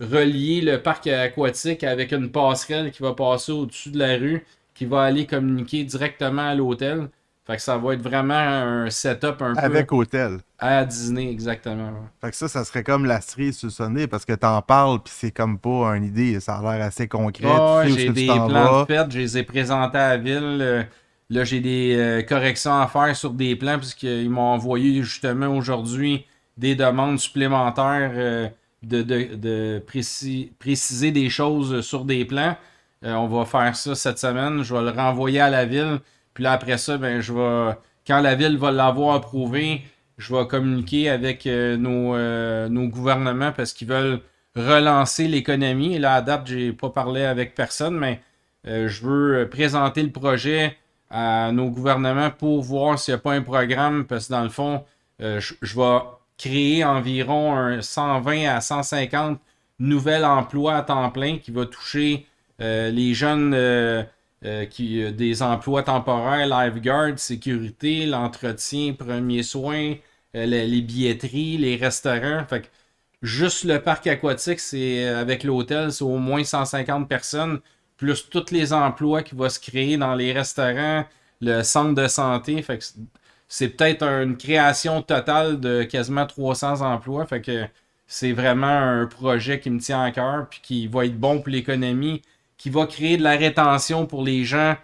relier le parc aquatique avec une passerelle qui va passer au-dessus de la rue, qui va aller communiquer directement à l'hôtel. Fait que ça va être vraiment un setup un Avec peu hôtel. à Disney, exactement. ouais. Fait que ça, ça serait comme la cerise sur le sonnet parce que t'en parles puis c'est comme pas une idée. Ça a l'air assez concret. Tu sais j'ai des plans de fête, je les ai présentés à la ville. euh, Là, j'ai des euh, corrections à faire sur des plans, puisqu'ils m'ont envoyé justement aujourd'hui des demandes supplémentaires euh, de, de- de précis- préciser des choses sur des plans. On va faire ça cette semaine. Je vais le renvoyer à la ville. Puis là, après ça, ben, je vais. Quand la ville va l'avoir approuvé, je vais communiquer avec euh, nos, euh, nos gouvernements parce qu'ils veulent relancer l'économie. Et là, à date, j'ai pas parlé avec personne, mais euh, je veux présenter le projet à nos gouvernements pour voir s'il n'y a pas un programme, parce que dans le fond, je, vais créer environ un 120 à 150 nouveaux emplois à temps plein qui va toucher les jeunes euh, qui euh, des emplois temporaires, lifeguard, sécurité, l'entretien, premiers soins, euh, les, billetteries, les restaurants. Juste le parc aquatique, avec l'hôtel, c'est au moins 150 personnes, plus tous les emplois qui vont se créer dans les restaurants, le centre de santé. Fait que c'est- peut-être une création totale de quasiment 300 emplois. Fait c'est vraiment un projet qui me tient à cœur puis qui va être bon pour l'économie, qui va créer de la rétention pour les gens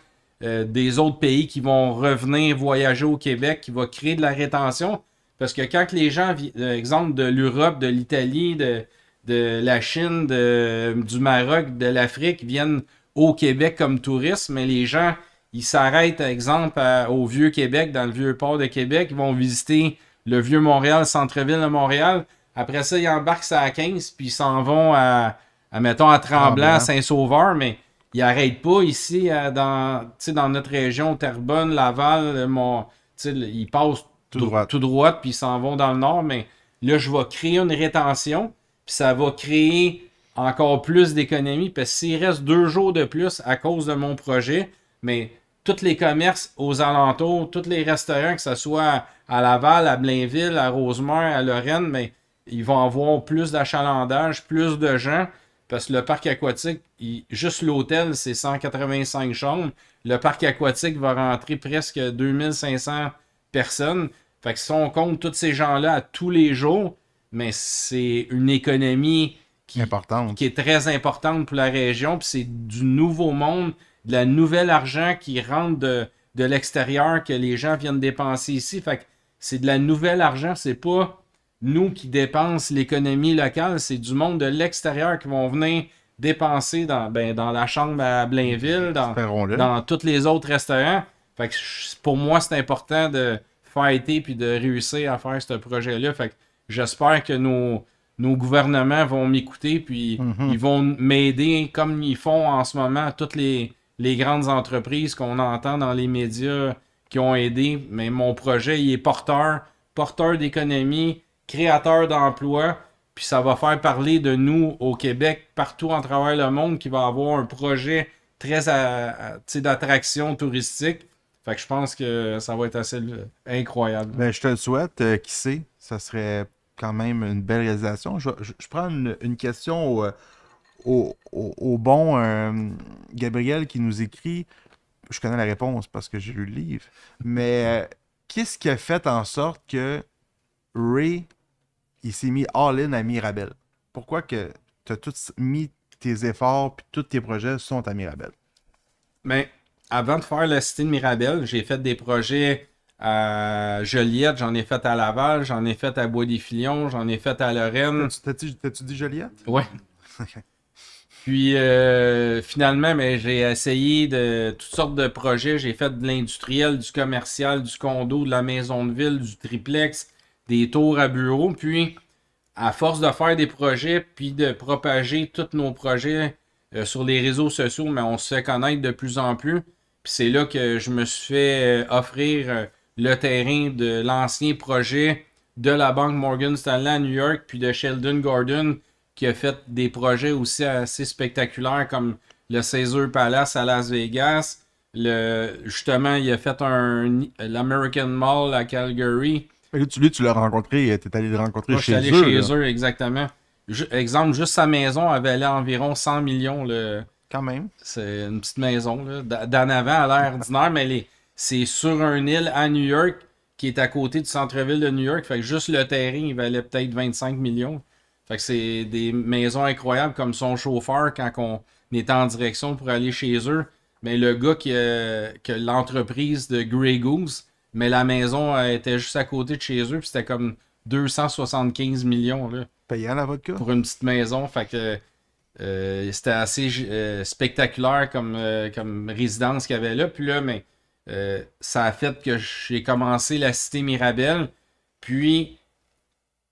euh, des autres pays qui vont revenir voyager au Québec, qui va créer de la rétention. Parce que quand les gens, euh, exemple de l'Europe, de l'Italie, de, la Chine, du Maroc, de l'Afrique viennent au Québec comme touristes, mais les gens, ils s'arrêtent, exemple, au Vieux-Québec, dans le Vieux-Port de Québec, ils vont visiter le Vieux-Montréal, centre-ville de Montréal. Après ça, ils embarquent ça à 15, puis ils s'en vont à, à, mettons, à Tremblant, à Saint-Sauveur, mais ils n'arrêtent pas ici, dans, dans notre région, Terrebonne, Laval, mon, ils passent tout droit, tout droit puis ils s'en vont dans le nord, mais là, je vais créer une rétention, puis ça va créer encore plus d'économies, parce que s'il reste deux jours de plus à cause de mon projet, mais tous les commerces aux alentours, tous les restaurants, que ce soit à Laval, à Blainville, à Rosemère, à Lorraine, mais ils vont avoir plus d'achalandage, plus de gens. Parce que le parc aquatique, juste l'hôtel, c'est 185 chambres. Le parc aquatique va rentrer presque 2500 personnes. Fait que si on compte tous ces gens-là à tous les jours, mais c'est une économie qui, qui est très importante pour la région. Puis c'est du nouveau monde, de la nouvelle argent qui rentre de, de l'extérieur que les gens viennent dépenser ici. Fait que c'est de la nouvelle argent, c'est pas nous qui dépensons l'économie locale, c'est du monde de l'extérieur qui vont venir dépenser dans, ben, dans la chambre à Blainville, dans, dans tous les autres restaurants. Fait que pour moi, c'est important de fighter puis de réussir à faire ce projet-là. Fait que j'espère que nos, nos gouvernements vont m'écouter puis mm-hmm. ils vont m'aider comme ils font en ce moment toutes les, les grandes entreprises qu'on entend dans les médias qui ont aidé. Mais mon projet, il est porteur, porteur d'économie, créateur d'emplois, puis ça va faire parler de nous au Québec, partout en travers le monde, qui va avoir un projet très d'attraction touristique. Fait que je pense que ça va être assez incroyable. Ben, je te le souhaite. Euh, qui sait, ça serait quand même une belle réalisation. Je, prends une, question au, bon euh, Gabriel qui nous écrit. Je connais la réponse parce que j'ai lu le livre. Mais euh, qu'est-ce qui a fait en sorte que Ray, il s'est mis all-in à Mirabel. Pourquoi que tu as tout mis tes efforts puis tous tes projets sont à Mirabel? Mais ben, avant de faire la cité de Mirabel, j'ai fait des projets à Joliette, j'en ai fait à Laval, j'en ai fait à Bois-des-Filions, j'en ai fait à Lorraine. T'as-tu dit Joliette? Ouais. Puis euh, finalement, mais ben, j'ai essayé de toutes sortes de projets. J'ai fait de l'industriel, du commercial, du condo, de la maison de ville, du triplex des tours à bureau. Puis, à force de faire des projets, puis de propager tous nos projets euh, sur les réseaux sociaux, mais on se fait connaître de plus en plus. Puis c'est là que je me suis fait euh, offrir euh, le terrain de l'ancien projet de la banque Morgan Stanley à New York, puis de Sheldon Gordon, qui a fait des projets aussi assez spectaculaires comme le Caesar Palace à Las Vegas. Le, justement, il a fait l'American Mall à Calgary. Lui, tu l'as rencontré, tu es allé le rencontrer chez eux. Je suis allé chez eux, exactement. exemple, juste sa maison avait allé environ 100 millions. Le... Quand même. C'est une petite maison, d'en avant à l'air ordinaire, mais c'est sur un île à New York qui est à côté du centre-ville de New York. Fait que juste le terrain, il valait peut-être 25 millions. Fait que c'est des maisons incroyables comme son chauffeur quand on est en direction pour aller chez eux. Mais le gars qui a, qui a l'entreprise de Grey Goose, mais la maison était juste à côté de chez eux, puis c'était comme 275 millions. Là, Payant la vodka? Pour une petite maison. Fait que euh, c'était assez euh, spectaculaire comme, euh, comme résidence qu'il y avait là. Puis là, mais ça a fait que j'ai commencé la cité Mirabelle. Puis,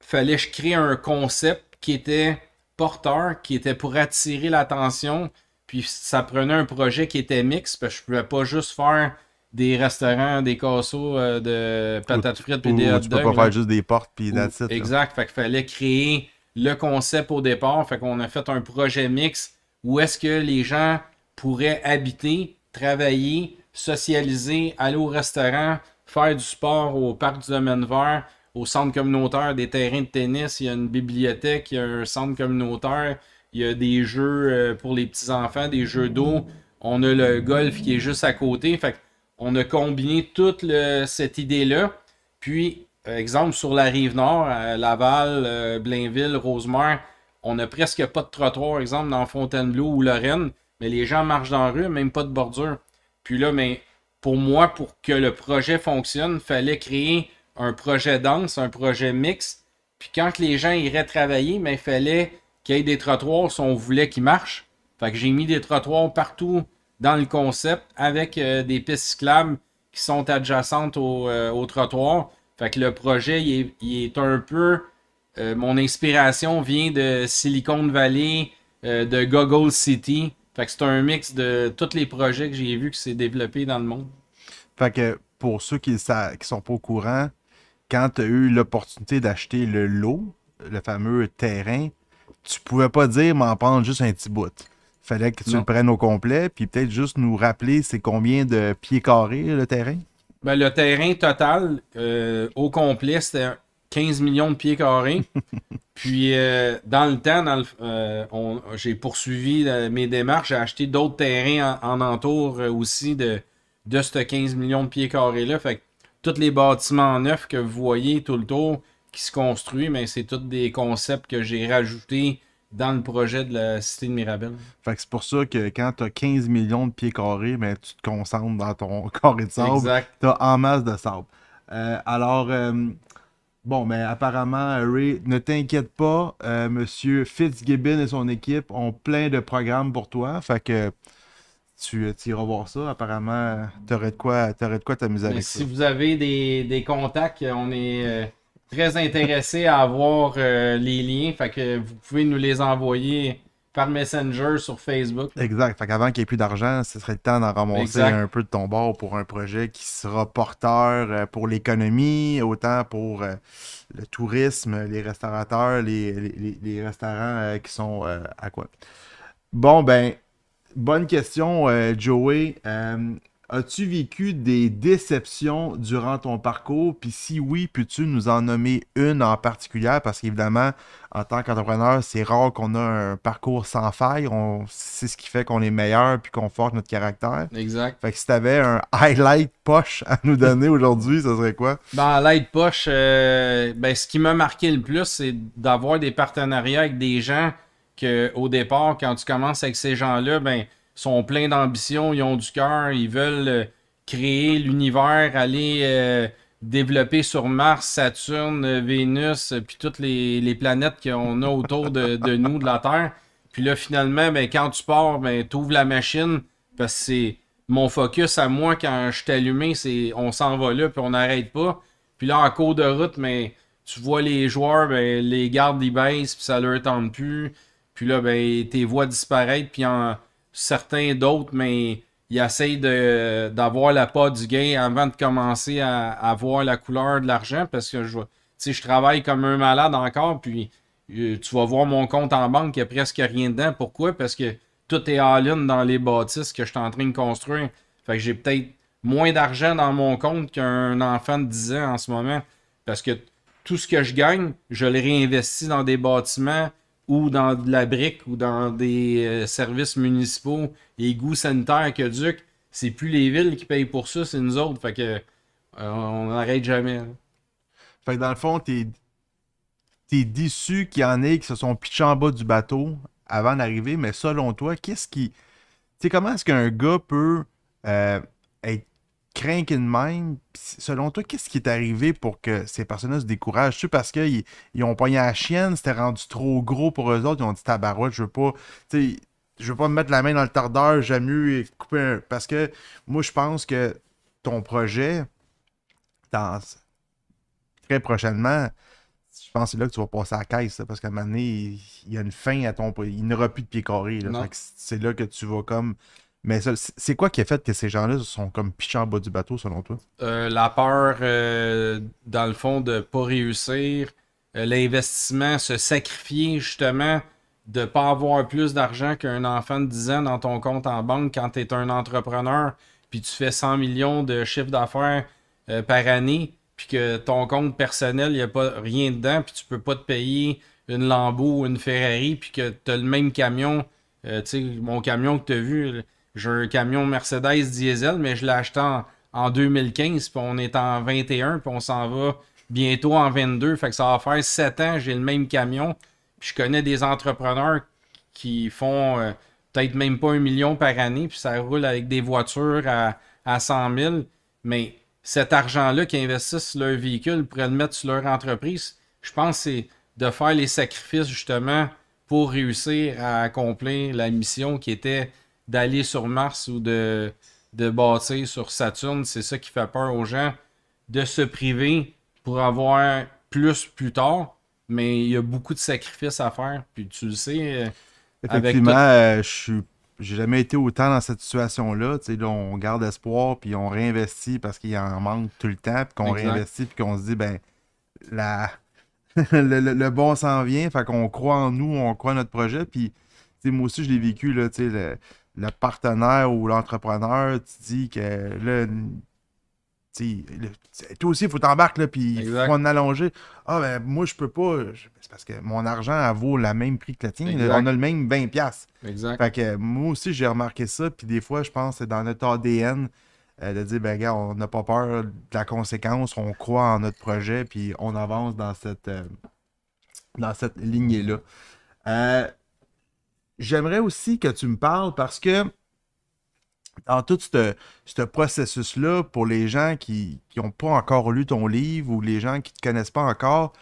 fallait que je crée un concept qui était porteur, qui était pour attirer l'attention. Puis, ça prenait un projet qui était mix, parce que je pouvais pas juste faire des restaurants, des casseaux euh, de patates frites puis des hot Tu peux pas faire juste des portes puis that's it, Exact. Fait qu'il fallait créer le concept au départ. Fait qu'on a fait un projet mix où est-ce que les gens pourraient habiter, travailler, socialiser, aller au restaurant, faire du sport au parc du domaine vert, au centre communautaire, des terrains de tennis, il y a une bibliothèque, il y a un centre communautaire, il y a des jeux euh, pour les petits-enfants, des jeux d'eau. On a le golf qui est juste à côté. Fait on a combiné toute cette idée-là. Puis, euh, exemple, sur la rive nord, à Laval, euh, Blainville, Rosemère, on n'a presque pas de trottoir, exemple, dans Fontainebleau ou Lorraine, mais les gens marchent dans la rue, même pas de bordure. Puis là, mais pour moi, pour que le projet fonctionne, il fallait créer un projet dense, un projet mix. Puis quand les gens iraient travailler, mais il fallait qu'il y ait des trottoirs si on voulait qu'ils marchent. Fait que j'ai mis des trottoirs partout dans le concept avec euh, des pistes cyclables qui sont adjacentes au, euh, au trottoir. Fait que le projet, il est, un peu. euh, mon inspiration vient de Silicon Valley, de Goggle City. Fait que c'est un mix de tous les projets que j'ai vus qui s'est développé dans le monde. Fait que pour ceux qui ne sont pas au courant, quand tu as eu l'opportunité d'acheter le lot, le fameux terrain, tu pouvais pas dire m'en prendre juste un petit bout. Fallait que tu Non. le prennes au complet, puis peut-être juste nous rappeler c'est combien de pieds carrés le terrain? Ben, le terrain total, euh, au complet, c'était 15 millions de pieds carrés. Puis, euh, dans le temps, dans le- euh, on- j'ai poursuivi mes démarches. J'ai acheté d'autres terrains en, en entour aussi de, de ce 15 millions de pieds carrés-là. Fait que tous les bâtiments neufs que vous voyez tout le tour qui se construisent, mais c'est tous des concepts que j'ai rajoutés dans le projet de la Cité de Mirabel. Fait que c'est pour ça que quand tu as 15 millions de pieds carrés, ben, tu te concentres dans ton carré de sable. Exact. T'as en masse de sable. Euh, alors, euh, bon, mais apparemment, Ray, ne t'inquiète pas, euh, Monsieur Fitzgibbon et son équipe ont plein de programmes pour toi. Fait que tu, tu iras voir ça. Apparemment, t'aurais de quoi t'aurais de quoi t'amuser avec si ça. vous avez des, des contacts, on est euh, très intéressé à avoir euh, les liens. Fait que vous pouvez nous les envoyer par Messenger sur Facebook. Exact. Fait qu'avant qu'il n'y ait plus d'argent, ce serait le temps d'en ramasser Exact. un peu de ton bord pour un projet qui sera porteur euh, pour l'économie, autant pour euh, le tourisme, les restaurateurs, les, les- restaurants qui sont à quoi? Bon, ben, bonne question, Joey. As-tu vécu des déceptions durant ton parcours? Puis si oui, peux-tu nous en nommer une en particulier? Parce qu'évidemment, en tant qu'entrepreneur, c'est rare qu'on a un parcours sans faille. On, c'est ce qui fait qu'on est meilleur puis qu'on forge notre caractère. Exact. Fait que si tu avais un highlight poche à nous donner aujourd'hui, ça serait quoi? Dans l'aide poche, euh, ben, ce qui m'a marqué le plus, c'est d'avoir des partenariats avec des gens que au départ, quand tu commences avec ces gens-là, ben, sont pleins d'ambition, ils ont du cœur, ils veulent euh, créer l'univers, aller euh, développer sur Mars, Saturne, euh, Vénus, puis toutes les, planètes qu'on a autour de, de nous, de la Terre. Puis là, finalement, ben, quand tu pars, ben, tu ouvres la machine, parce que c'est mon focus à moi quand je suis c'est on s'en va là, puis on n'arrête pas. Puis là, en cours de route, mais tu vois les joueurs, ben, les gardes, ils baissent, puis ça leur tente plus. Puis là, ben, tes voix disparaissent, puis en certains d'autres, mais ils essayent d'avoir la part du gain avant de commencer à, voir la couleur de l'argent, parce que je, je travaille comme un malade encore, puis euh, tu vas voir mon compte en banque, il n'y a presque rien dedans. Pourquoi? Parce que tout est all-in dans les bâtisses que je suis en train de construire. Fait que j'ai peut-être moins d'argent dans mon compte qu'un enfant de 10 ans en ce moment. Parce que tout ce que je gagne, je le réinvestis dans des bâtiments ou dans de la brique ou dans des euh, services municipaux, égouts sanitaires, aqueducs. C'est plus les villes qui payent pour ça, c'est nous autres. Fait que euh, on n'arrête jamais. hein. Fait que dans le fond, t'es es déçu qu'il y en ait qui se sont pitchés en bas du bateau avant d'arriver, mais selon toi, qu'est-ce qui. Tu sais, comment est-ce qu'un gars peut euh, être craqué de même? Selon toi, qu'est-ce qui est arrivé pour que ces personnes-là se découragent? Tu parce qu'ils ils ont pogné la chienne, c'était rendu trop gros pour eux autres, ils ont dit tabarouette, je veux pas. Tu sais, je veux pas me mettre la main dans le tardeur, j'aime mieux couper un. Parce que moi, je pense que ton projet, dans très prochainement, je pense que c'est là que tu vas passer à la caisse, là, parce qu'à un moment donné, il y a une fin à ton. Il n'y aura plus de pied carré. c'est là que tu vas comme. Mais c'est quoi qui a fait que ces gens-là sont comme pichés en bas du bateau, selon toi? Euh, la peur, euh, dans le fond, de pas réussir, euh, l'investissement, se sacrifier justement, de pas avoir plus d'argent qu'un enfant de 10 ans dans ton compte en banque quand tu es un entrepreneur, puis tu fais 100 millions de chiffre d'affaires par année, puis que ton compte personnel, il n'y a pas rien dedans, puis tu peux pas te payer une Lambo ou une Ferrari, puis que tu as le même camion. Tu sais, mon camion que tu as vu, j'ai un camion Mercedes diesel, mais je l'ai acheté en, en 2015, puis on est en 21, puis on s'en va bientôt en 22. Fait que ça va faire 7 ans, j'ai le même camion. Puis je connais des entrepreneurs qui font euh, peut-être même pas un million par année, puis ça roule avec des voitures à, à 100 000. Mais cet argent-là qu'ils investissent sur leur véhicule pourraient le mettre sur leur entreprise. Je pense que c'est de faire les sacrifices justement pour réussir à accomplir la mission qui était d'aller sur Mars ou de, de bâtir sur Saturne. C'est ça qui fait peur aux gens de se priver pour avoir plus plus tard. Mais il y a beaucoup de sacrifices à faire. Puis tu le sais. euh, avec Effectivement, tout- euh, je suis. J'ai jamais été autant dans cette situation-là. Tu sais, là, on garde espoir, puis on réinvestit parce qu'il en manque tout le temps, puis qu'on réinvestit, puis qu'on se dit, ben, la... le, le- le bon s'en vient, fait qu'on croit en nous, on croit en notre projet, puis, moi aussi, je l'ai vécu, là, tu sais, le, le partenaire ou l'entrepreneur, tu dis que, là, le- toi aussi, il faut t'embarquer, là, puis il faut en allonger. Ah, ben, moi, je peux pas. C'est parce que mon argent, elle vaut le même prix que le tien. là. Exact. On a le même 20$. piastres. Exact. Fait que moi aussi, j'ai remarqué ça. Puis des fois, je pense que c'est dans notre ADN euh, de dire, ben, gars, on n'a pas peur de la conséquence. On croit en notre projet. Puis on avance dans cette, euh, dans cette lignée-là. Euh, J'aimerais aussi que tu me parles parce que dans tout ce ce processus-là, pour les gens qui n'ont pas encore lu ton livre ou les gens qui ne te connaissent pas encore,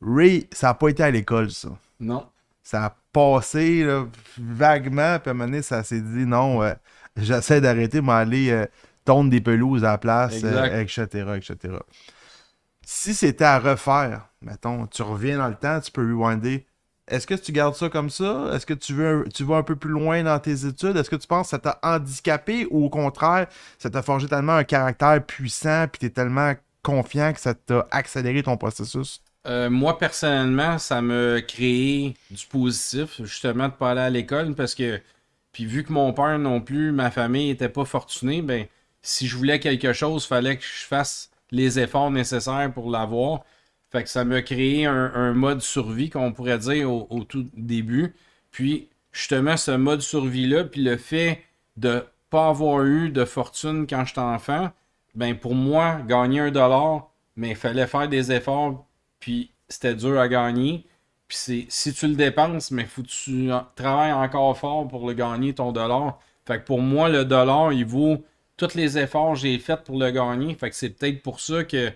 Ray, ça n'a pas été à l'école, ça Non. ça a passé là, vaguement, puis à un moment donné, ça s'est dit non, euh, j'essaie d'arrêter, mais aller euh, tondre des pelouses à la place, euh, etc., etc. Si c'était à refaire, mettons, tu reviens dans le temps, tu peux rewinder. Est-ce que tu gardes ça comme ça? Est-ce que tu veux tu vas un peu plus loin dans tes études? Est-ce que tu penses que ça t'a handicapé ou au contraire, ça t'a forgé tellement un caractère puissant puis t'es tellement confiant que ça t'a accéléré ton processus? Euh, moi, personnellement, ça m'a créé du positif, justement, de pas aller à l'école parce que, puis vu que mon père non plus, ma famille était pas fortunée, ben, si je voulais quelque chose, fallait que je fasse les efforts nécessaires pour l'avoir. Fait ça m'a créé un, mode survie, qu'on pourrait dire, au, tout début. Puis, justement, ce mode survie-là, puis le fait de pas avoir eu de fortune quand j'étais enfant, ben, pour moi, gagner un dollar, mais il fallait faire des efforts puis c'était dur à gagner. Puis c'est si tu le dépenses, mais faut que tu travailles encore fort pour le gagner ton dollar. Fait pour moi, le dollar, il vaut tous les efforts que j'ai faits pour le gagner. Fait que c'est peut-être pour ça que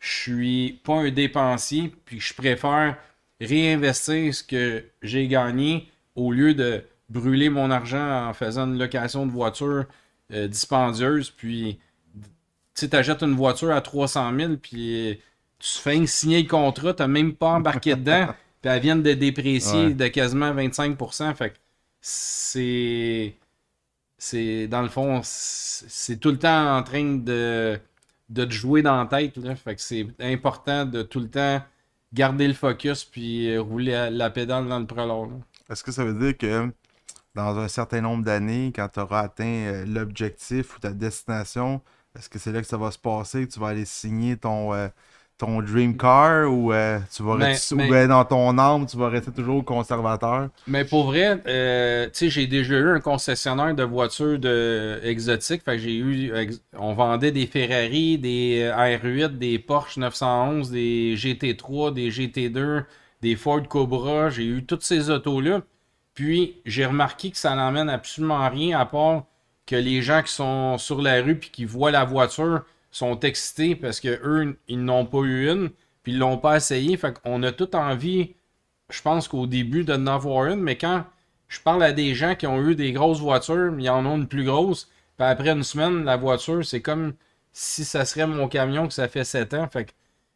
je suis pas un dépensier, puis je préfère réinvestir ce que j'ai gagné au lieu de brûler mon argent en faisant une location de voiture euh, dispendieuse. Puis, tu sais, t'achètes une voiture à 300 000, puis tu fais signer le contrat, t'as même pas embarqué dedans, puis elle vient de déprécier Ouais. de quasiment 25%. Fait que c'est. C'est. Dans le fond, c'est tout le temps en train de, de te jouer dans la tête. Là. Fait que c'est important de tout le temps garder le focus puis rouler la pédale dans le prolong. Est-ce que ça veut dire que dans un certain nombre d'années, quand tu auras atteint euh, l'objectif ou ta destination, est-ce que c'est là que ça va se passer, que tu vas aller signer ton, euh, ton dream car ou euh, tu vas Mais- rester- ou mais- ben, dans ton âme, tu vas rester toujours conservateur? Mais pour vrai, euh, tu sais, j'ai déjà eu un concessionnaire de voitures de exotiques. Fait que j'ai eu. ex- On vendait des Ferrari, des euh, R8, des Porsche 911, des GT3, des GT2, des Ford Cobra. J'ai eu toutes ces autos-là. Puis j'ai remarqué que ça n'emmène absolument rien à part que les gens qui sont sur la rue puis qui voient la voiture sont excités parce que eux ils n'ont pas eu une puis ils l'ont pas essayé. Fait qu'on a tout envie je pense qu'au début de n'en avoir une, mais quand je parle à des gens qui ont eu des grosses voitures, ils en ont une plus grosse, puis après une semaine, la voiture, c'est comme si ça serait mon camion que ça fait 7 ans. Fait que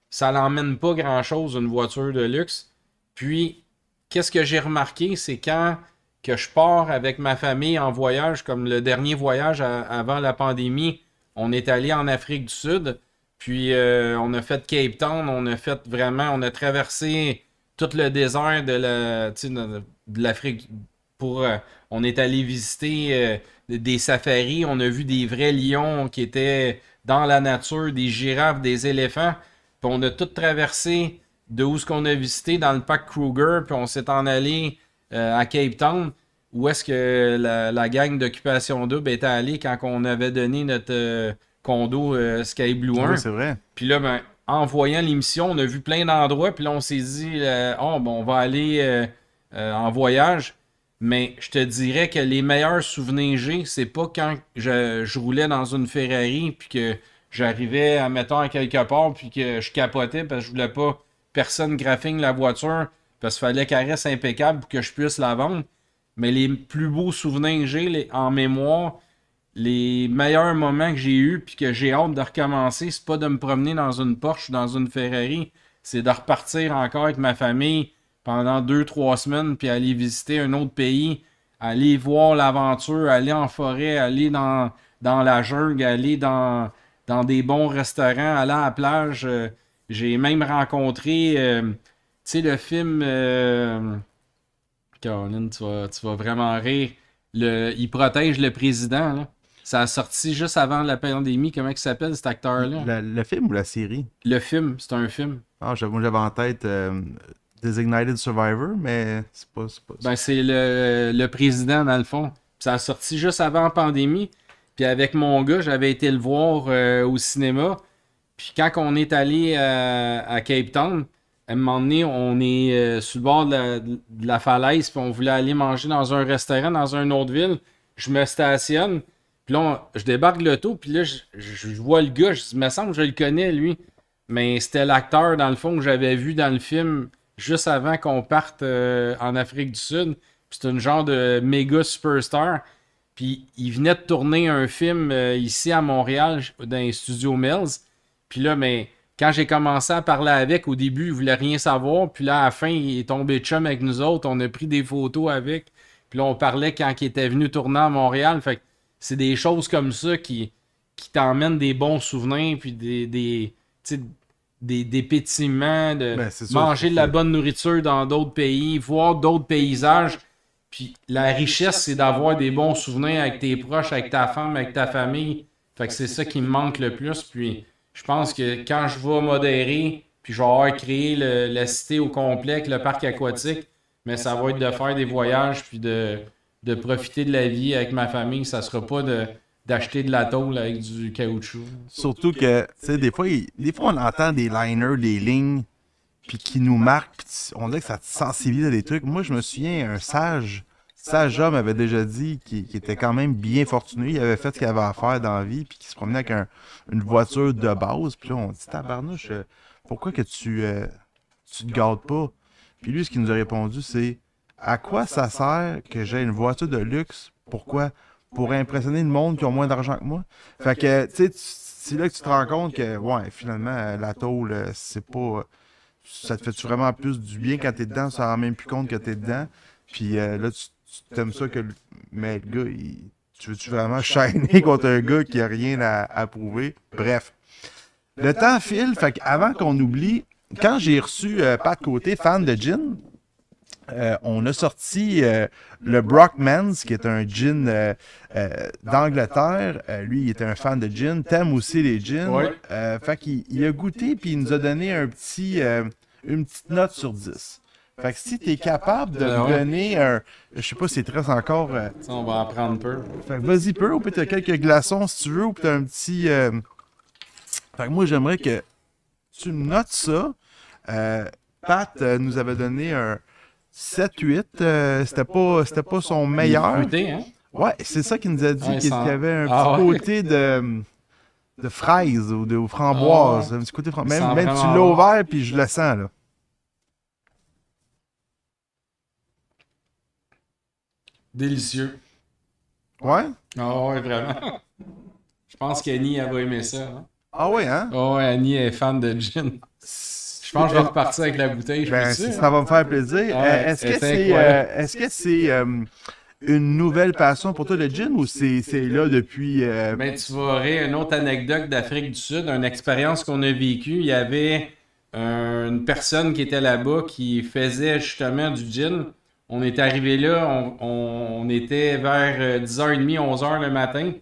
ça n'emmène pas grand-chose, une voiture de luxe. Puis, qu'est-ce que j'ai remarqué, c'est quand que je pars avec ma famille en voyage, comme le dernier voyage avant la pandémie, on est allé en Afrique du Sud, puis euh, on a fait Cape Town, on a fait vraiment, on a traversé tout le désert de la de, l'Afrique pour euh, on est allé visiter euh, des- safaris, on a vu des vrais lions qui étaient dans la nature, des girafes, des éléphants, puis on a tout traversé de où ce qu'on a visité dans le parc Kruger, puis on s'est en allé à Cape Town, où est-ce que la, la gang d'occupation double était allée quand on avait donné notre euh, condo euh, Sky Blue 1. Oui, c'est vrai. Puis là, ben, en voyant l'émission, on a vu plein d'endroits. Puis là, on s'est dit, euh, oh, bon, on va aller en voyage. Mais je te dirais que les meilleurs souvenirs que j'ai, c'est pas quand je, je roulais dans une Ferrari, puis que j'arrivais, à mettons, à quelque part, puis que je capotais parce que je voulais pas personne graphing la voiture, parce qu'il fallait qu'elle reste impeccable pour que je puisse la vendre. Mais les plus beaux souvenirs que j'ai en mémoire, les meilleurs moments que j'ai eus puis que j'ai hâte de recommencer, c'est pas de me promener dans une Porsche ou dans une Ferrari, c'est de repartir encore avec ma famille pendant deux, trois semaines puis aller visiter un autre pays, aller voir l'aventure, aller en forêt, aller dans, dans la jungle, aller dans, dans des bons restaurants, aller à la plage. Euh, j'ai même rencontré, euh, tu sais, le film. Euh, Caroline, tu vas, tu vas vraiment rire. Le, il protège le président. Là. Ça a sorti juste avant la pandémie. Comment il s'appelle cet acteur-là? Le, film ou la série? Le film, c'est un film. Ah, j'avais en tête Designated Survivor, mais c'est pas, pas. Ben, c'est le, le, président, dans le fond. Ça a sorti juste avant la pandémie. Puis avec mon gars, j'avais été le voir euh, au cinéma. Puis quand on est allé euh, à Cape Town, à un moment donné, on est euh, sur le bord de la, falaise, puis on voulait aller manger dans un restaurant dans une autre ville. Je me stationne, puis là, je débarque l'auto, puis là, je, vois le gars, je me semble que je le connais, lui. Mais c'était l'acteur, dans le fond, que j'avais vu dans le film juste avant qu'on parte en Afrique du Sud. C'est une genre de méga superstar. Puis il venait de tourner un film euh, ici à Montréal, dans les studios Mills. Puis là, mais quand j'ai commencé à parler avec, au début, il voulait rien savoir. Puis là, à la fin, il est tombé chum avec nous autres. On a pris des photos avec. Puis là, on parlait quand il était venu tourner à Montréal. Fait que c'est des choses comme ça qui, qui t'emmènent des bons souvenirs, puis des, des, des, des pétillements, de ben, manger de la bonne nourriture dans d'autres pays, voir d'autres paysages. Puis la richesse, c'est d'avoir des bons souvenirs avec tes proches, avec ta femme, avec ta famille. Fait que c'est ça qui me manque le plus. Puis je pense que quand je vais modérer, puis je vais avoir créé la cité au complet, le parc aquatique, mais ça va être de faire des voyages, puis de, de profiter de la vie avec ma famille. Ça sera pas de d'acheter de la tôle avec du caoutchouc. Surtout que, tu sais, des fois, des fois, on entend des liners, des lignes puis qui nous marque, puis on dirait que ça te sensibilise à des trucs. Moi, je me souviens, un sage, sage homme avait déjà dit qu'il était quand même bien fortuné, il avait fait ce qu'il avait à faire dans la vie, puis qu'il se promenait avec une voiture de base. Puis là, on dit, tabarnouche, euh, pourquoi que tu, euh, tu te gardes pas? Puis lui, ce qu'il nous a répondu, c'est, à quoi ça sert que j'ai une voiture de luxe? Pourquoi? Pour impressionner le monde qui a moins d'argent que moi. Fait que, tu sais, c'est là que tu te rends compte que, ouais, finalement, la tôle, c'est pas ça te fait vraiment plus du bien quand t'es dedans, ça rend même plus compte que t'es dedans. Puis euh, là, tu, t'aimes ça que. Mais le gars, tu veux-tu vraiment shiner contre un gars qui a rien à, prouver? Bref. Le temps file, fait avant qu'on oublie, quand j'ai reçu euh, Pat Côté, fan de gin, euh, on a sorti le Brockmans, qui est un gin d'Angleterre. lui, il était un fan de gin. T'aimes aussi les gins. fait qu'il il a goûté, puis il nous a donné un petit, une petite note sur 10. Fait que si tu es capable de me donner un. Je sais pas si tu restes encore. Euh, on va en prendre peu. Fait que vas-y peu, ou peut-être quelques glaçons si tu veux, ou peut-être un petit. Euh, fait que moi, j'aimerais que tu me notes ça. Euh, Pat nous avait donné un 7-8. c'était pas, pas son meilleur. hein? Ouais, c'est ça qu'il nous a dit, qu'il y avait un ah petit côté de de fraises ou de framboises. Ah un petit côté Même, même tu l'as ouvert, puis je le sens, là. Délicieux. Ouais? Ah ouais, vraiment. Je pense qu'Annie, elle va aimer ça. Hein. Ah ouais, hein? Ah ouais, Annie est fan de gin. Je pense que je vais repartir avec la bouteille. Je ben, ça va me faire plaisir. Euh, est-ce que c'est... Euh, est-ce que c'est une nouvelle passion pour toi, le gin, ou c'est là depuis. Euh... Ben, tu vas une autre anecdote d'Afrique du Sud, une expérience qu'on a vécue. Il y avait une personne qui était là-bas qui faisait justement du gin. On est arrivé là, on, était vers 10h30, euh, 11h le matin.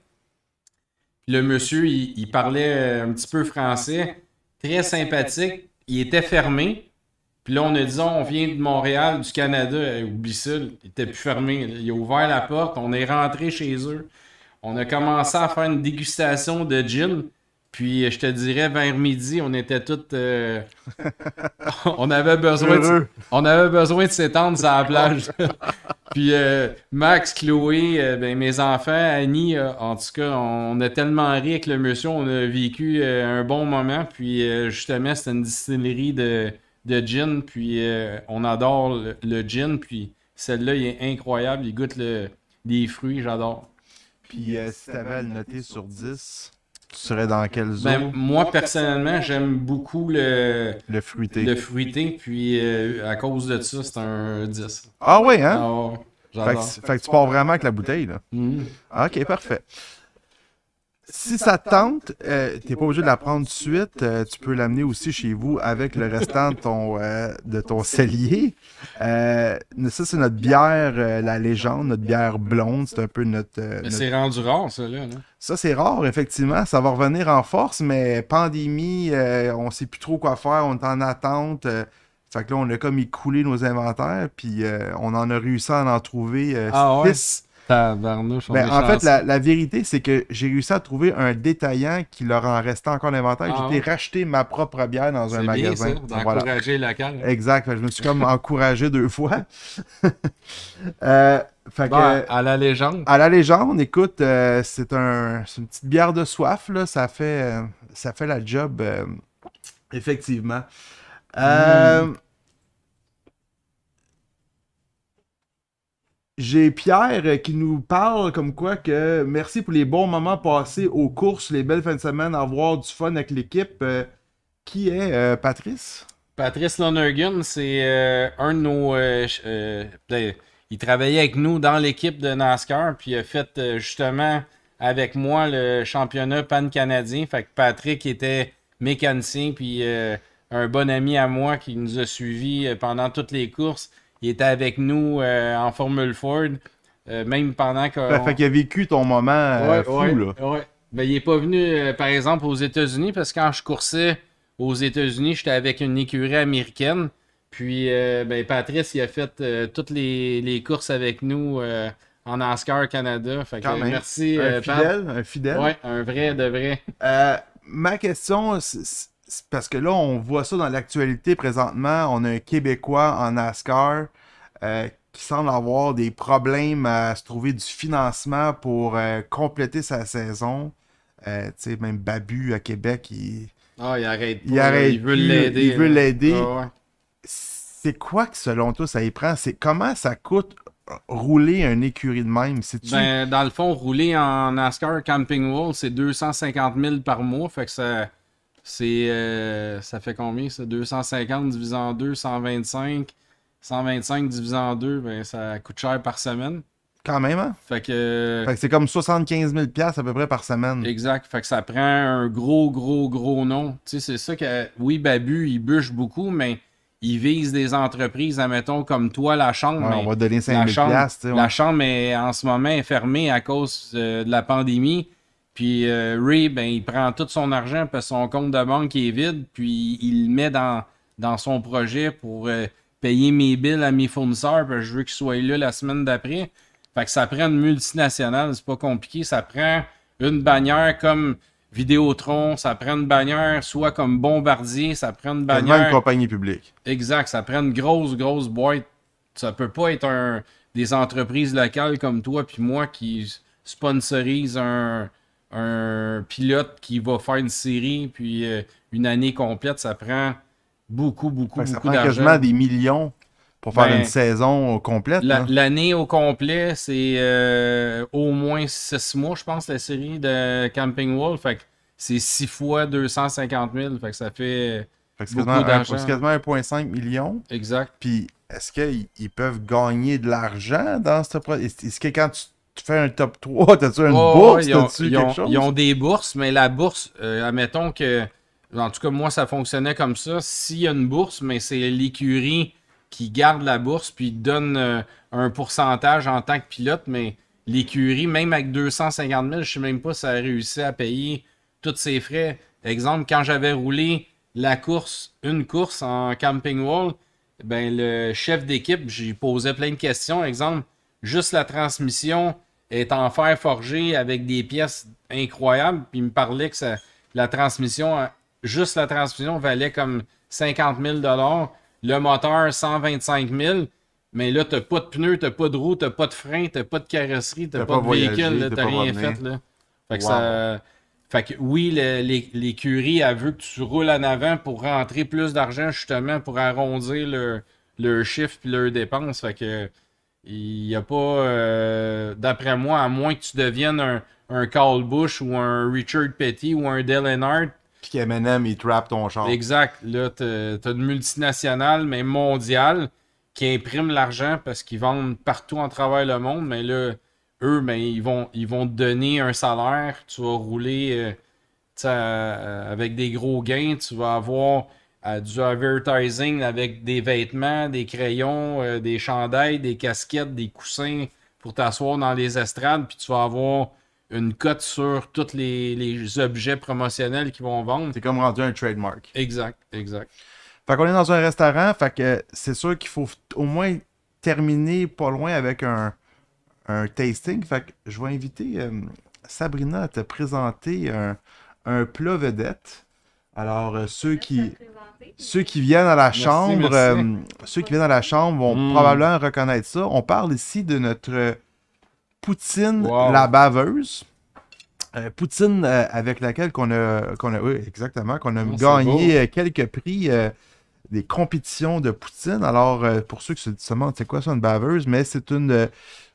Le monsieur, il, parlait un petit peu français, très sympathique. Il était fermé. Puis là, on a dit, on vient de Montréal, du Canada. oublie ça, il était plus fermé. Il a ouvert la porte, on est rentré chez eux. On a commencé à faire une dégustation de gin. Puis je te dirais, vers midi, on était tous. Euh, on avait besoin de, on avait besoin de s'étendre sur la plage. Puis euh, Max, Chloé, euh, ben, mes enfants, Annie, en tout cas, on a tellement ri avec le monsieur, on a vécu un bon moment. Puis justement, c'était une distillerie de de gin, puis euh, on adore le, le gin, puis celle-là, il est incroyable, il goûte le, les fruits, j'adore. Puis euh, si t'avais à le noter sur 10, tu serais dans quelle zone? Ben, moi, personnellement, j'aime beaucoup le, le fruité. le fruité, puis euh, à cause de ça, c'est un 10. Ah ouais, hein? Ah fait, que, fait que tu pars vraiment avec la bouteille, là. Mhm. Ah, Ok, parfait. Si ça te tente, euh, t'es pas obligé de la prendre tout de suite. euh, tu peux l'amener aussi chez vous avec le restant de ton, euh, de ton cellier. Ça, c'est notre bière, la légende, notre bière blonde. C'est un peu notre. Mais notre- c'est rendu rare, ça, là. là. Ça, c'est rare, effectivement. Ça va revenir en force, mais pandémie, on sait plus trop quoi faire. On est en attente. fait que là, on a comme écoulé nos inventaires, puis on en a réussi à en trouver Ah ouais? Tabarnouche, Ben, en fait, la, la vérité, c'est que j'ai réussi à trouver un détaillant qui leur en restait encore l'inventaire. Ah j'ai été ouais? racheter ma propre bière dans un bien, magasin. ça, Voilà. d'encourager la cale. Exact. Fait je me suis comme encouragé deux fois. Euh, fait que, Bon, à la légende. à la légende, écoute, euh, c'est un, c'est une petite bière de soif, là. Ça fait, euh, ça fait la job, effectivement. Euh, J'ai Pierre euh, qui nous parle comme quoi que merci pour les bons moments passés aux courses, les belles fins de semaine, avoir du fun avec l'équipe. Euh, qui est euh, Patrice? Patrice Lonergan, c'est un de nos. ben, il travaillait avec nous dans l'équipe de NASCAR, puis il a fait justement avec moi le championnat pan-canadien. Fait que Patrick était mécanicien, puis un bon ami à moi qui nous a suivis pendant toutes les courses. Il était avec nous euh, en Formule Ford, euh, même pendant que. Fait, fait qu'il a vécu ton moment euh, fou, ouais, là. ouais. Ben, il est pas venu, euh, par exemple, aux États-Unis, parce que quand je coursais aux États-Unis, j'étais avec une écurie américaine. Puis, ben, Patrice, il a fait toutes les, les courses avec nous en NASCAR Canada. Fait que, merci, Un Pat. fidèle, un fidèle. Ouais, un vrai de vrai. Ma question, c'est parce que là, on voit ça dans l'actualité présentement. On a un Québécois en NASCAR euh, qui semble avoir des problèmes à se trouver du financement pour euh, compléter sa saison. Euh, tu sais, même Babu à Québec, il, Ah, il arrête pas. il arrête Il veut l'aider. Il veut l'aider. Ah, ouais. C'est quoi que selon toi ça y prend? C'est comment ça coûte rouler un écurie de même? C'est-tu Ben, dans le fond, rouler en NASCAR Camping World, c'est 250 000 par mois. Fait que ça, c'est, euh, ça fait combien ça? 250 divisé en 2, 125. 125 divisé en 2, ben, ça coûte cher par semaine. quand même, hein? Fait que. Fait que c'est comme 75 000 à peu près par semaine. Exact. Fait que ça prend un gros, gros, gros nom. Tu sais, c'est ça que. Oui, Babu, il bûche beaucoup, mais il vise des entreprises, admettons, comme toi, la chambre. Ouais, mais on va donner 5 la 000 chambre, piastres, tu sais, la chambre est en ce moment est fermée à cause euh, de la pandémie. Puis euh, Ray, ben, il prend tout son argent parce que son compte de banque est vide, puis il le met dans, dans son projet pour euh, payer mes billes à mes fournisseurs, parce que je veux qu'ils soient là la semaine d'après. Fait que ça prend une multinationale, c'est pas compliqué. Ça prend une bannière comme Vidéotron, ça prend une bannière soit comme Bombardier, ça prend une bannière. une compagnie publique. Exact, ça prend une grosse, grosse boîte. Ça peut pas être un, des entreprises locales comme toi puis moi qui sponsorise un, un pilote qui va faire une série puis euh, une année complète. Ça prend beaucoup, beaucoup, ça beaucoup prend d'argent. quasiment des millions pour faire Ben, une saison complète. La-. L'année au complet, c'est euh, au moins 6 mois, je pense, la série de Camping World. Fait que c'est 6 fois 250 000. Fait que ça fait. Fait que c'est quasiment, un- d'argent. c'est quasiment 1,5 million. Exact. Puis est-ce qu'ils ils peuvent gagner de l'argent dans ce projet? Est-ce que quand tu, tu fais un top 3, t'as-tu une Oh, bourse? ils, ont, ils quelque ont- chose? ils ont des bourses, mais la bourse, euh, admettons que, en tout cas, moi, ça fonctionnait comme ça. S'il y a une bourse, mais c'est l'écurie qui garde la bourse puis donne euh, un pourcentage en tant que pilote, mais l'écurie, même avec 250 000, je sais même pas si ça a réussi à payer tous ses frais. Exemple, quand j'avais roulé la course, une course en Camping World, ben le chef d'équipe, j'y posais plein de questions. Exemple, juste la transmission est en fer forgé avec des pièces incroyables. Puis il me parlait que ça, la transmission, euh, juste la transmission valait comme 50 000 Le moteur, 125 000 Mais là, t'as pas de pneus, t'as pas de roues, t'as pas de frein, t'as pas de carrosserie, t'as pas, pas de véhicule, t'as rien fait. Là. Fait que Wow. ça. Fait que oui, l'écurie, elle veut que tu roules en avant pour rentrer plus d'argent, justement, pour arrondir leur, leur chiffre puis leurs dépenses. Fait que il n'y a pas, euh, d'après moi, à moins que tu deviennes un, un Carl Bush ou un Richard Petty ou un Dale Earnhardt, Puis qu'Eminem, il trappe ton char. Exact. Là, t'as t'as une multinationale, mais mondiale, qui imprime l'argent parce qu'ils vendent partout en travers le monde. Mais là, eux, ben, ils, vont, ils vont te donner un salaire. Tu vas rouler euh, tu euh, avec des gros gains. Tu vas avoir euh, du advertising avec des vêtements, des crayons, euh, des chandails, des casquettes, des coussins pour t'asseoir dans les estrades. Puis tu vas avoir une cote sur tous les, les objets promotionnels qu'ils vont vendre. C'est comme rendu un trademark. Exact, exact. Fait qu'on est dans un restaurant, fait que c'est sûr qu'il faut au moins terminer pas loin avec un, un tasting. Fait que je vais inviter euh, Sabrina à te présenter un, un plat vedette. Alors, euh, ceux qui, ceux qui viennent à la chambre, merci. euh, ceux qui viennent à la chambre vont Mm. probablement reconnaître ça. On parle ici de notre poutine Wow. la baveuse. Euh, poutine euh, avec laquelle qu'on a, qu'on a, oui, exactement, qu'on a Ah, gagné quelques prix des compétitions de poutine. Alors, pour ceux qui se demandent c'est quoi ça une baveuse, mais c'est une,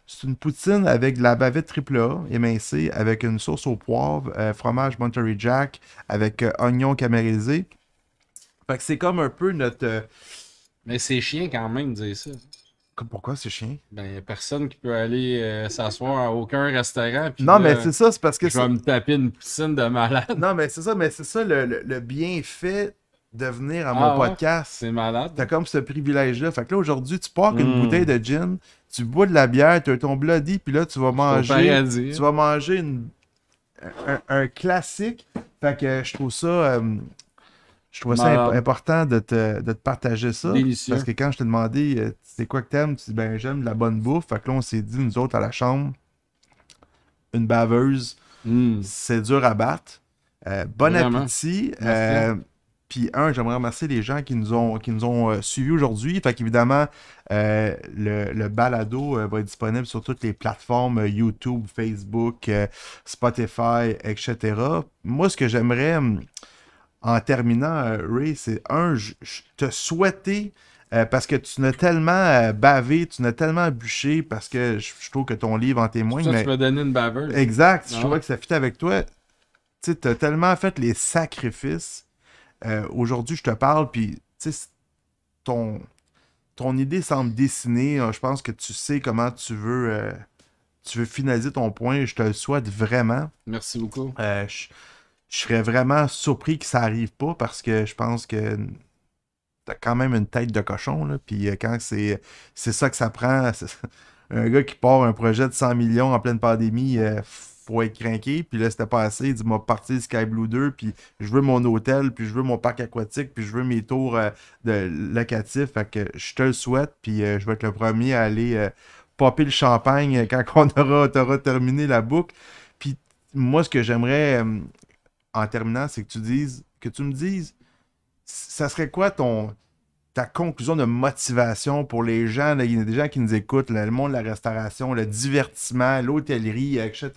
c'est une poutine avec de la bavette triple A émincée, avec une sauce au poivre, euh, fromage Monterey Jack, avec euh, oignon caramélisé. Fait que c'est comme un peu notre. euh, Mais c'est chiant quand même de dire ça. Pourquoi c'est chien? Ben, y a personne qui peut aller euh, s'asseoir à aucun restaurant. puis Non, là, mais c'est ça, c'est parce que Je vais me taper une poutine de malade. Non, mais c'est ça, mais c'est ça le, le- le bienfait de venir à Ah mon ouais? podcast. C'est malade. T'as comme ce privilège-là. Fait que là, aujourd'hui, tu pars avec une Mm. bouteille de gin, tu bois de la bière, tu as ton bloody, puis là, tu vas manger. Tu vas manger une- un, un classique. Fait que je trouve ça. euh, je trouve ça Malade. important de te, de te partager ça. Délicieux. Parce que quand je t'ai demandé euh, c'est quoi que t'aimes, tu dis ben j'aime de la bonne bouffe. Fait que là, on s'est dit, nous autres à la chambre, une baveuse, Mm. c'est dur à battre. Euh, bon Vraiment. appétit. Euh, Puis un, j'aimerais remercier les gens qui nous ont, qui nous ont euh, suivis aujourd'hui. Fait qu'évidemment, euh, le, le balado euh, va être disponible sur toutes les plateformes euh, YouTube, Facebook, euh, Spotify, etc. Moi, ce que j'aimerais, hum, en terminant, euh, Ray, c'est un, je te souhaiter, euh, parce que tu n'as tellement euh, bavé, tu n'as tellement bûché, parce que je, je trouve que ton livre en témoigne. Ça, mais... tu m'as donné une baveuse. Exact. Je Ah trouvais que ça fit avec toi. Tu as tellement fait les sacrifices. Euh, Aujourd'hui, je te parle, puis ton, ton idée semble dessinée. Je pense que tu sais comment tu veux, tu veux finaliser ton point. Je te le souhaite vraiment. Merci beaucoup. Je, je serais vraiment surpris que ça arrive pas parce que je pense que t'as quand même une tête de cochon. Là, puis euh, quand c'est c'est ça que ça prend, un gars qui part un projet de 100 millions en pleine pandémie, euh, faut être craqué. Puis là, c'était pas assez. Il dit m'a parti Sky Blue 2, puis je veux mon hôtel, puis je veux mon parc aquatique, puis je veux mes tours euh, de locatifs. Fait que je te le souhaite, puis euh, je vais être le premier à aller popper le champagne quand on aura, t'auras terminé la boucle. Puis moi, ce que j'aimerais en terminant, c'est que tu dises, que tu me dises, ça serait quoi ton ta conclusion de motivation pour les gens, il y a des gens qui nous écoutent, le monde de la restauration, le divertissement, l'hôtellerie, etc.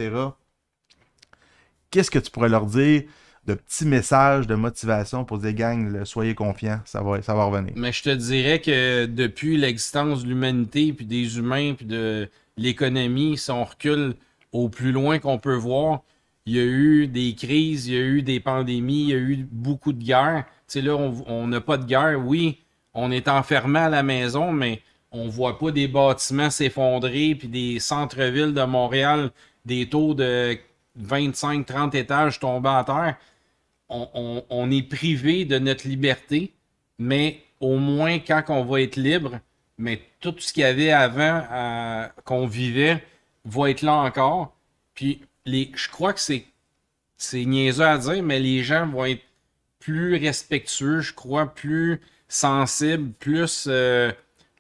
Qu'est-ce que tu pourrais leur dire de petits messages de motivation pour dire gang, là, soyez confiants, ça va, ça va revenir? Mais je te dirais que depuis l'existence de l'humanité, puis des humains, puis de l'économie, si on recule au plus loin qu'on peut voir, il y a eu des crises, il y a eu des pandémies, il y a eu beaucoup de guerres. Tu sais, là, on n'a pas de guerre. Oui, on est enfermé à la maison, mais on voit pas des bâtiments s'effondrer, puis des centres-villes de Montréal, des taux de 25-30 étages tombés à terre. On est privé de notre liberté, mais au moins quand on va être libre, mais tout ce qu'il y avait avant euh, qu'on vivait va être là encore. Puis les, je crois que c'est c'est niaiseux à dire, mais les gens vont être plus respectueux, je crois, plus sensibles, plus euh,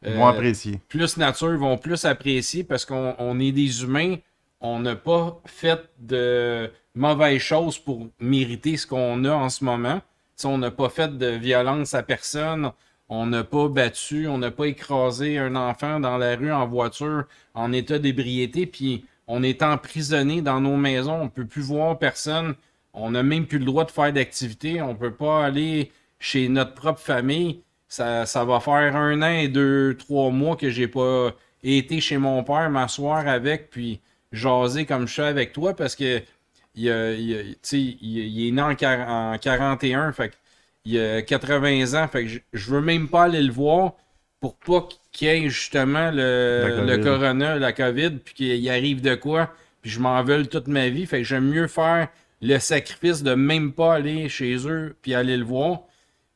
vont euh, apprécier. plus nature vont plus apprécier parce qu'on on est des humains. On n'a pas fait de mauvaises choses pour mériter ce qu'on a en ce moment. On n'a pas fait de violence à personne. On n'a pas battu, on n'a pas écrasé un enfant dans la rue en voiture en état d'ébriété. Puis on est emprisonné dans nos maisons. On peut plus voir personne. on n'a même plus le droit de faire d'activité. On peut pas aller chez notre propre famille. Ça, ça va faire un an et deux, trois mois que j'ai pas été chez mon père, m'asseoir avec, puis jaser comme je suis avec toi parce que il, est né en, 41, fait il a 80 ans, fait que je, je veux même pas aller le voir pour pas qu'il y ait justement le, le corona, la COVID, puis qu'il arrive de quoi, puis je m'en veux toute ma vie. Fait que j'aime mieux faire le sacrifice de même pas aller chez eux puis aller le voir.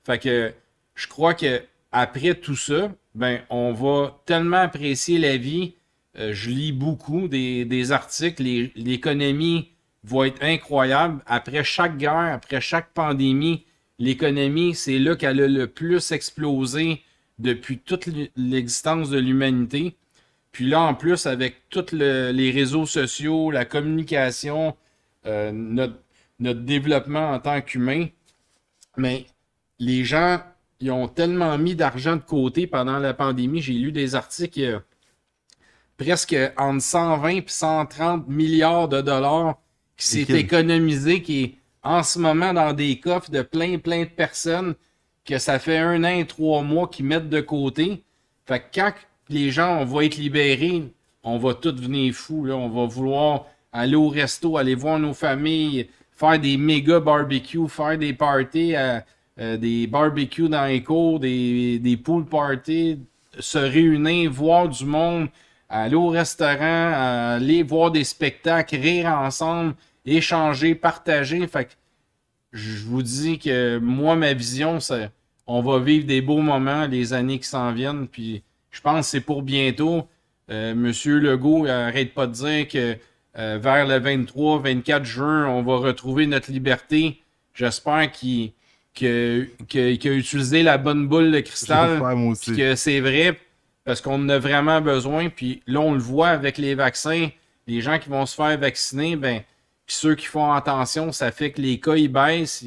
Fait que je crois que après tout ça, ben on va tellement apprécier la vie. Euh, je lis beaucoup des, articles. L'économie va être incroyable. Après chaque guerre, après chaque pandémie, l'économie, c'est là qu'elle a le plus explosé depuis toute l'existence de l'humanité. Puis là, en plus, avec tous les réseaux sociaux, la communication, euh, notre, développement en tant qu'humain, mais les gens, ils ont tellement mis d'argent de côté pendant la pandémie. J'ai lu des articles euh, presque entre 120 et 130 milliards de dollars qui s'est économisé, qui est en ce moment dans des coffres de plein, plein de personnes que ça fait un an, trois mois qu'ils mettent de côté. Fait que quand les gens vont être libérés, on va tous venir fous. On va vouloir aller au resto, aller voir nos familles, faire des méga barbecues, faire des parties, euh, euh, des barbecues dans les cours, des, des pool parties, se réunir, voir du monde, aller au restaurant, aller voir des spectacles, rire ensemble, échanger, partager. Fait que je vous dis que moi, ma vision, c'est on va vivre des beaux moments les années qui s'en viennent. Puis je pense que c'est pour bientôt. Euh, Monsieur Legault arrête pas de dire que euh, vers le 23-24 juin, on va retrouver notre liberté. J'espère qu'il a utilisé la bonne boule de cristal. que c'est vrai, parce qu'on en a vraiment besoin. Puis là, on le voit avec les vaccins. Les gens qui vont se faire vacciner, ben, ceux qui font attention, ça fait que les cas ils baissent.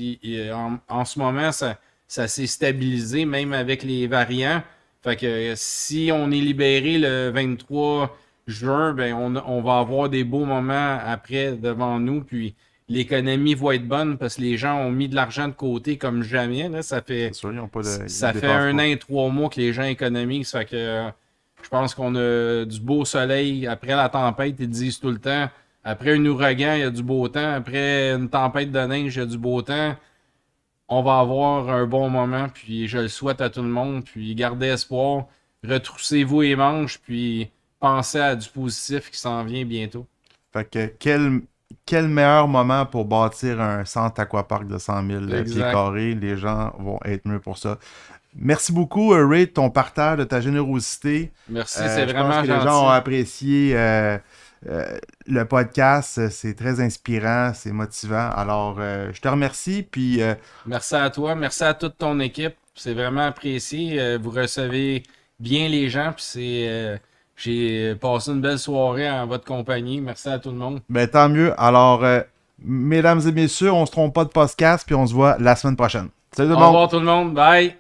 en, ce moment, ça, ça s'est stabilisé, même avec les variants. Fait que si on est libéré le 23 juin, ben on, va avoir des beaux moments après devant nous. Puis l'économie va être bonne parce que les gens ont mis de l'argent de côté comme jamais. Là. Ça fait, ça fait un an et trois mois que les gens économisent. Fait que je pense qu'on a du beau soleil après la tempête. Ils disent tout le temps. Après un ouragan, il y a du beau temps. Après une tempête de neige, il y a du beau temps. On va avoir un bon moment, puis je le souhaite à tout le monde. Puis gardez espoir, retroussez-vous les manches, puis pensez à du positif qui s'en vient bientôt. Fait que quel, quel meilleur moment pour bâtir un centre aquapark de 100 000 pieds carrés? Les gens vont être mieux pour ça. Merci beaucoup, euh, Ray, de ton partage, de ta générosité. Merci, euh, c'est vraiment pense que Les gens ont apprécié euh, le podcast. C'est très inspirant, c'est motivant. Alors, je te remercie. Puis, Merci à toi, merci à toute ton équipe. C'est vraiment apprécié. vous recevez bien les gens, puis c'est j'ai passé une belle soirée en votre compagnie. Merci à tout le monde. Ben, tant mieux. Alors, euh, mesdames et messieurs, on se trompe pas de podcast, puis on se voit la semaine prochaine. Salut tout le monde. Au revoir tout le monde. Bye.